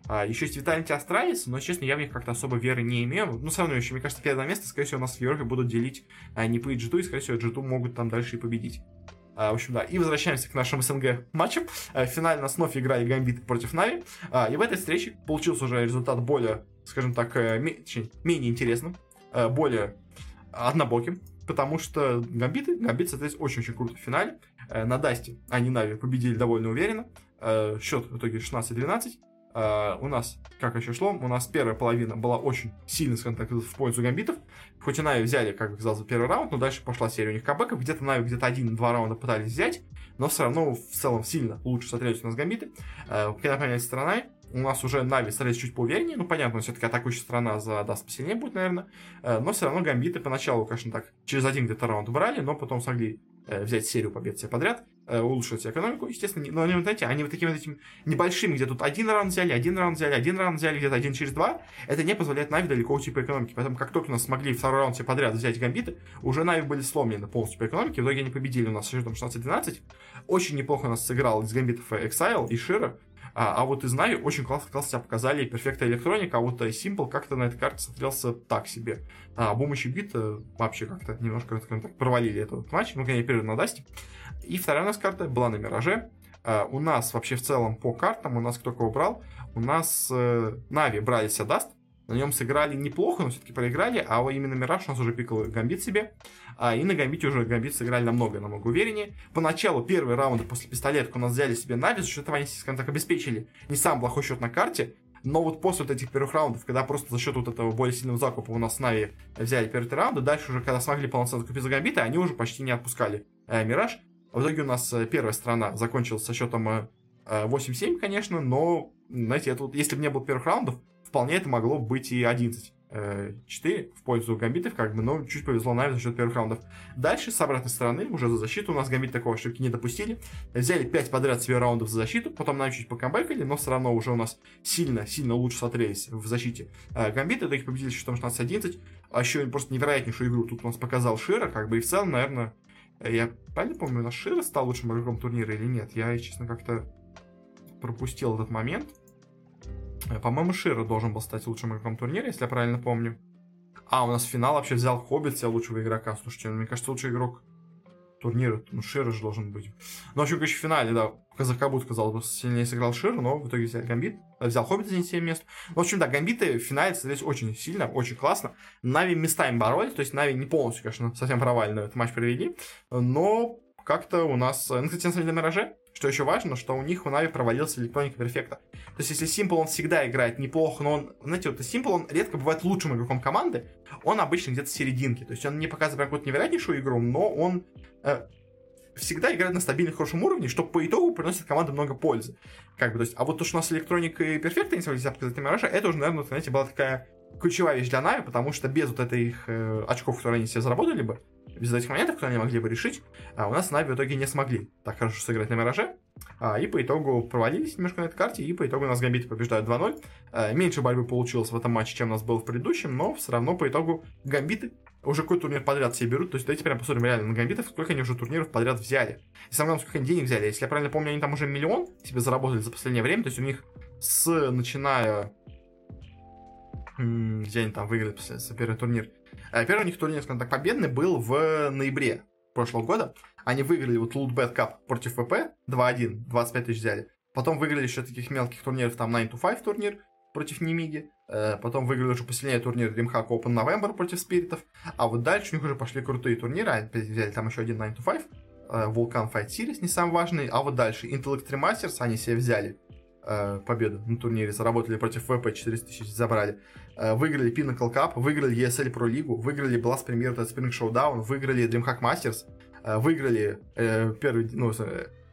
Speaker 1: А, еще есть Vitality, Astralis, но, честно, я в них как-то особо веры не имею. Ну, все равно еще, мне кажется, первое место, скорее всего, у нас в Европе будут делить а, и G2, и, скорее всего, G2 могут там дальше и победить. А, в общем, да. И возвращаемся к нашим СНГ матчам. А, в финале играли Гамбит против Нави. А, и в этой встрече получился уже результат более, скажем так, э, менее интересным, э, более однобоким потому что гамбиты, гамбит, соответственно, очень-очень круто в финале. Э, на Дасте они Нави победили довольно уверенно. Э, счет в итоге 16-12. Uh, э, у нас, как еще шло, у нас первая половина была очень сильно, скажем так, в пользу гамбитов. Хоть и Нави взяли, как бы казалось, первый раунд, но дальше пошла серия у них камбеков. Где-то Нави где-то один-два раунда пытались взять, но все равно в целом сильно лучше смотрелись у нас гамбиты. Uh, когда поменяли стороны, у нас уже Нави стали чуть поувереннее. Ну, понятно, все-таки атакующая сторона за Даст посильнее будет, наверное. Э, но все равно гамбиты поначалу, конечно, так через один где-то раунд брали, но потом смогли э, взять серию побед себе подряд, э, улучшить экономику, естественно. Но они, знаете, они вот такими вот этими небольшими, где тут один раунд взяли, один раунд взяли, один раунд взяли, где-то один через два, это не позволяет Нави далеко уйти по экономике. Поэтому как только у нас смогли второй раунд себе подряд взять гамбиты, уже Нави были сломлены полностью по экономике. В итоге они победили у нас с счетом 16-12. Очень неплохо у нас сыграл из гамбитов Ax1Le и Шира. А, а вот из Нави очень классно, классно себя показали Perfecto, Electronic, а вот Simple как-то на этой карте смотрелся так себе. А Бумыч и Бит вообще как-то немножко так, провалили этот матч, ну, конечно, первый на Дасте. И вторая у нас карта была на Мираже. А, у нас вообще в целом по картам, у нас кто кого брал, у нас э, Нави брали Даст, на нем сыграли неплохо, но все-таки проиграли, а именно Мираж у нас уже пикал Гамбит себе. А, и на Гамбите уже Гамбит сыграли намного, намного увереннее. Поначалу первые раунды после пистолетка у нас взяли себе Нави, за счет этого они, скажем так, обеспечили не самый плохой счет на карте, но вот после вот этих первых раундов, когда просто за счет вот этого более сильного закупа у нас Нави взяли первые раунды, дальше уже, когда смогли полноценно закупиться Гамбиты, они уже почти не отпускали э, Мираж. В итоге у нас э, первая сторона закончилась со счетом э, 8-7, конечно, но, знаете, это вот, если бы не было первых раундов, вполне это могло быть и 11. 4 э, в пользу гамбитов, как бы, но чуть повезло Нави за счет первых раундов. Дальше, с обратной стороны, уже за защиту, у нас гамбит такого ошибки не допустили. Взяли 5 подряд себе раундов за защиту, потом Нави чуть покамбэкали, но все равно уже у нас сильно-сильно лучше смотрелись в защите э, гамбиты, их победили счетом 16-11. А еще просто невероятнейшую игру тут у нас показал Шира, как бы, и в целом, наверное, э, я правильно помню, у нас Шира стал лучшим игроком турнира или нет? Я, честно, как-то пропустил этот момент. Э, по-моему, Шира должен был стать лучшим игроком турнира, если я правильно помню. А, у нас финал вообще взял Хоббит себе лучшего игрока. Слушайте, ну, мне кажется, лучший игрок турнира, ну, Шира же должен быть. Ну, в общем, короче, в финале, да, Казахкабут, казалось бы, сильнее сыграл Шир, но в итоге взял Гамбит, взял Хоббит за 7 мест. В общем, да, Гамбиты в финале смотрелись очень сильно, очень классно. Нави местами боролись, то есть Нави не полностью, конечно, совсем провально этот матч провели, но как-то у нас... Ну, кстати, на самом деле, на Мираже, что еще важно, что у них у Нави провалился электроника перфекта. То есть, если Simple, он всегда играет неплохо, но он, знаете, вот Simple, он редко бывает лучшим игроком команды, он обычно где-то в серединке. То есть, он не показывает какую-то невероятнейшую игру, но он э, всегда играет на стабильном хорошем уровне, что по итогу приносит команде много пользы. Как бы, то есть, а вот то, что у нас электроника и перфекта не смогли показать на Мираже, это уже, наверное, знаете, была такая ключевая вещь для Нави, потому что без вот этой их э, очков, которые они себе заработали бы, без этих моментов, которые они могли бы решить, а у нас Нави в итоге не смогли так хорошо сыграть на Мираже. А, и по итогу провалились немножко на этой карте, и по итогу у нас Гамбиты побеждают 2-0. А, меньше борьбы получилось в этом матче, чем у нас было в предыдущем, но все равно по итогу Гамбиты уже какой турнир подряд себе берут. То есть давайте прям посмотрим реально на Гамбитов, сколько они уже турниров подряд взяли. И самое главное, сколько они денег взяли. Если я правильно помню, они там уже миллион себе заработали за последнее время. То есть у них с начиная где они там выиграли первый турнир. Э, первый у них турнир, скажем так, победный был в ноябре прошлого года. Они выиграли вот Lootbet Cup против ВП 2-1, 25 тысяч взяли. Потом выиграли еще таких мелких турниров, там 9 to 5 турнир против Немиги. Э, потом выиграли уже посильнее турнир DreamHack Open November против Спиритов. А вот дальше у них уже пошли крутые турниры. Они взяли там еще один 9 to 5. Vulcan Fight Series, не самый важный. А вот дальше Intel Extreme Masters они себе взяли э, победу на турнире, заработали против ВП 400 тысяч, забрали. Э, выиграли Pinnacle Cup, выиграли ESL Pro League, выиграли Blast Premier Spring Showdown, выиграли DreamHack Masters, э, выиграли первый, ну,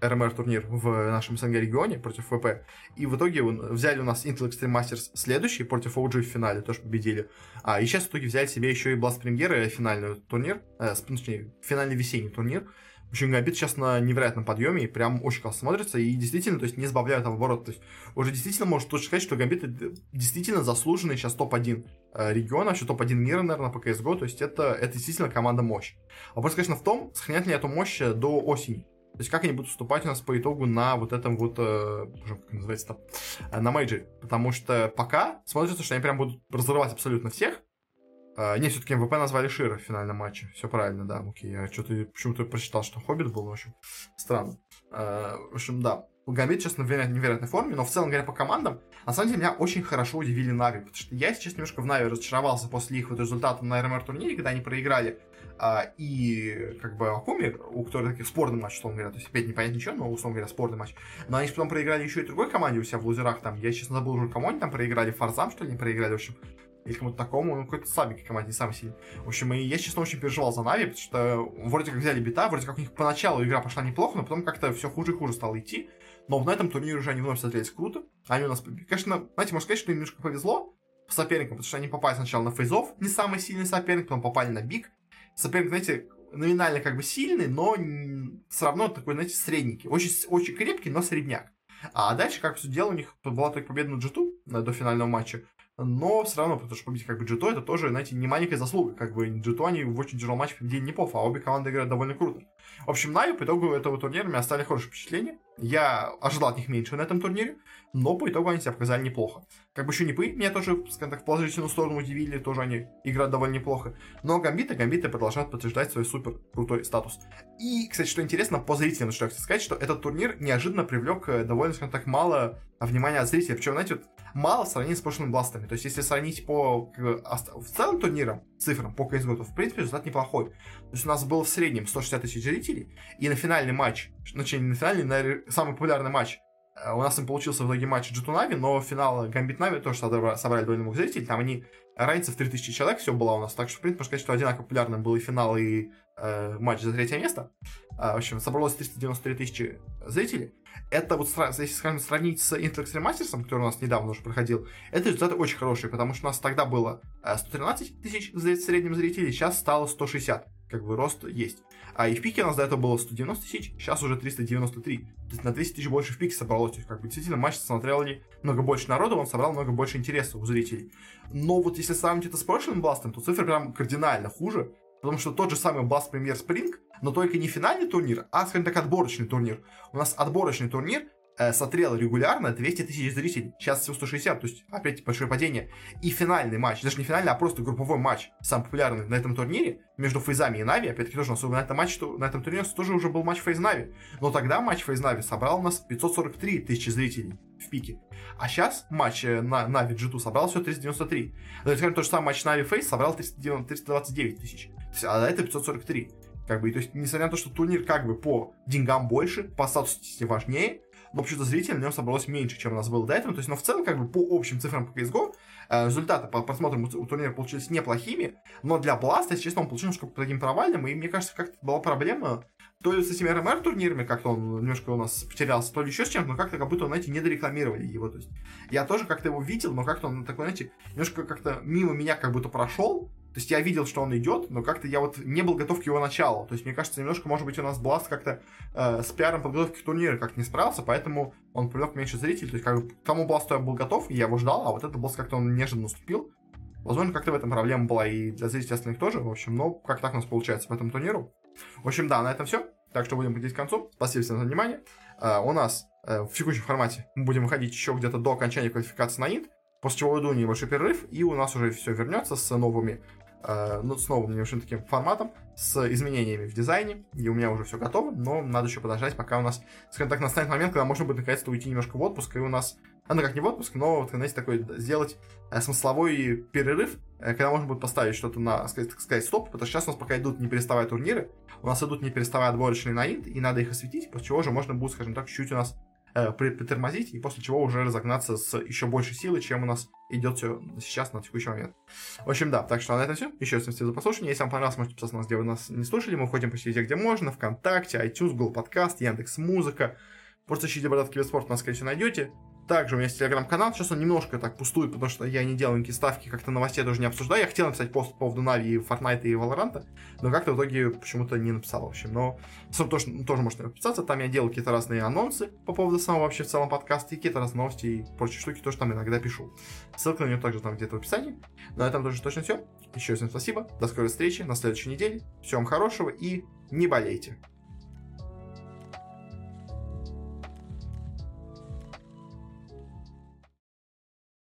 Speaker 1: РМР турнир в нашем СНГ регионе против ВП. И в итоге взяли у нас Intel Extreme Masters следующий против OG в финале, тоже победили. А, и сейчас в итоге взяли себе еще и Blast Premier финальный турнир, э, точнее, финальный весенний турнир. Общем, Гамбит сейчас на невероятном подъеме и прям очень классно смотрится. И действительно, то есть не сбавляют оборот. То есть уже действительно может точно сказать, что Гамбит действительно заслуженный сейчас топ-1 э, региона, вообще топ-1 мира, наверное, по CSGO. То есть это, это действительно команда мощь. Вопрос, конечно, в том, сохранят ли эту мощь до осени. То есть как они будут выступать у нас по итогу на вот этом вот, э, как называется э, на мейджоре. Потому что пока смотрится, что они прям будут разрывать абсолютно всех. А, не, все-таки МВП назвали Шира в финальном матче. Все правильно, да, окей. Я что-то почему-то прочитал, что Хоббит был, в общем, странно. А, в общем, да. Гамбит сейчас на невероятной форме, но в целом говоря по командам, на самом деле меня очень хорошо удивили Нави, потому что я сейчас немножко в Нави разочаровался после их вот результата на РМР турнире, когда они проиграли а, и как бы Акума, у которых таких спорный матч, условно говоря, то есть опять не понятно ничего, но условно говоря спорный матч. Но они потом проиграли еще и другой команде у себя в лузерах, там, я честно забыл уже, кому они там проиграли, Форзам, что ли, не проиграли, в общем или кому-то такому, ну, какой-то слабенькой команде, не самый сильный. В общем, и я, честно, очень переживал за Нави, потому что вроде как взяли бита, вроде как у них поначалу игра пошла неплохо, но потом как-то все хуже и хуже стало идти. Но на этом турнире уже они вновь смотрелись круто. Они у нас, конечно, знаете, можно сказать, что им немножко повезло по соперникам, потому что они попали сначала на фейзов, не самый сильный соперник, потом попали на биг. Соперник, знаете, номинально как бы сильный, но все равно такой, знаете, средненький. Очень, очень крепкий, но средняк. А дальше, как все дело, у них была только победа на G2 до финального матча но все равно, потому что победить как бы Джито, это тоже, знаете, не маленькая заслуга. Как бы Джито они в очень тяжелом матче победили не поф, а обе команды играют довольно круто. В общем, Нави по итогу этого турнира мне оставили хорошее впечатление. Я ожидал от них меньше на этом турнире, но по итогу они себя показали неплохо. Как бы еще не пы, меня тоже, скажем так, в положительную сторону удивили, тоже они играют довольно неплохо. Но гамбиты, гамбиты продолжают подтверждать свой супер крутой статус. И, кстати, что интересно, по зрителям, что я хочу сказать, что этот турнир неожиданно привлек э, довольно, скажем так, мало внимания от зрителей. Причем, знаете, вот мало в сравнении с прошлыми бластами. То есть, если сравнить по как бы, в целом турнирам, цифрам по CSGO, то, в принципе, результат неплохой. То есть, у нас было в среднем 160 тысяч зрителей, и на финальный матч, значит, не на финальный, на самый популярный матч, э, у нас им получился в итоге матч Джиту Нави, но финал Гамбит Нави тоже собрали довольно много зрителей, там они, разница в 3000 человек все было у нас, так что, в принципе, можно сказать, что одинаково популярным был и финал, и э, матч за третье место. А, в общем, собралось 393 тысячи зрителей. Это вот, если, скажем, сравнить с Intel Extreme Masters, который у нас недавно уже проходил, это результаты очень хорошие, потому что у нас тогда было 113 э, тысяч в среднем зрителей, сейчас стало 160 как бы рост есть. А и в пике у нас до этого было 190 тысяч, сейчас уже 393. То есть на 200 тысяч больше в пике собралось. То есть, как бы действительно матч смотрел ли много больше народу, он собрал много больше интереса у зрителей. Но вот если сравнить это с прошлым бластом, то цифры прям кардинально хуже. Потому что тот же самый Blast Premier Spring, но только не финальный турнир, а, скажем так, отборочный турнир. У нас отборочный турнир, э, смотрело регулярно 200 тысяч зрителей. Сейчас всего 160, то есть опять большое падение. И финальный матч, даже не финальный, а просто групповой матч, самый популярный на этом турнире, между Фейзами и Нави, опять-таки тоже на этом матче, на этом турнире тоже уже был матч Фейз Нави. Но тогда матч Фейз Нави собрал у нас 543 тысячи зрителей в пике. А сейчас матч э, на Нави G2 собрал всего 393. То есть, то же самое матч Нави Фейс собрал 329 тысяч. А этого 543. Как бы, то есть, несмотря на то, что турнир как бы по деньгам больше, по статусу важнее, почему-то зрителей на нем собралось меньше, чем у нас было до этого. То есть, но в целом, как бы по общим цифрам по CSGO, э, результаты по просмотрам у турнира получились неплохими, но для Blast, если честно, он получился немножко таким провальным, и мне кажется, как-то была проблема то ли с этими РМР турнирами как-то он немножко у нас потерялся, то ли еще с чем-то, но как-то как будто, знаете, не дорекламировали его. То есть я тоже как-то его видел, но как-то он такой, знаете, немножко как-то мимо меня как будто прошел, то есть я видел, что он идет, но как-то я вот не был готов к его началу. То есть мне кажется, немножко, может быть, у нас Бласт как-то э, с пиаром подготовки к турниру как-то не справился, поэтому он привлек меньше зрителей. То есть как бы к тому Бласту я был готов, я его ждал, а вот этот Бласт как-то он неожиданно наступил. Возможно, как-то в этом проблема была и для зрителей остальных тоже. В общем, но как так у нас получается по этому турниру. В общем, да, на этом все. Так что будем подходить к концу. Спасибо всем за внимание. Uh, у нас uh, в текущем формате мы будем выходить еще где-то до окончания квалификации на Инт, после чего уйду небольшой перерыв, и у нас уже все вернется с новыми Э, ну, с новым небольшим таким форматом, с изменениями в дизайне, и у меня уже все готово, но надо еще подождать, пока у нас, скажем так, настанет момент, когда можно будет наконец-то уйти немножко в отпуск, и у нас, а, ну как не в отпуск, но, вот, знаете, такой сделать э, смысловой перерыв, э, когда можно будет поставить что-то на, сказать, так сказать, стоп, потому что сейчас у нас пока идут не переставая турниры, у нас идут не переставая отборочные на инт, и надо их осветить, после чего же можно будет, скажем так, чуть-чуть у нас э, притормозить, и после чего уже разогнаться с еще большей силой, чем у нас идет все сейчас на текущий момент. В общем, да, так что на этом все. Еще раз всем за прослушивание. Если вам понравилось, можете писать нас, где вы нас не слушали. Мы входим почти везде, где можно. ВКонтакте, iTunes, Google Подкаст, Яндекс Музыка. Просто ищите Бородатки Киберспорт, нас, всего, найдете. Также у меня есть телеграм-канал, сейчас он немножко так пустует, потому что я не делал никакие ставки, как-то новостей даже не обсуждаю. Я хотел написать пост по поводу Нави, Fortnite и Valorant, но как-то в итоге почему-то не написал, в общем. Но сам тоже, тоже можете подписаться, там я делал какие-то разные анонсы по поводу самого вообще в целом подкаста, и какие-то разные новости и прочие штуки тоже там иногда пишу. Ссылка на нее также там где-то в описании. На этом тоже точно все. Еще всем спасибо, до скорой встречи на следующей неделе. Всем хорошего и не болейте.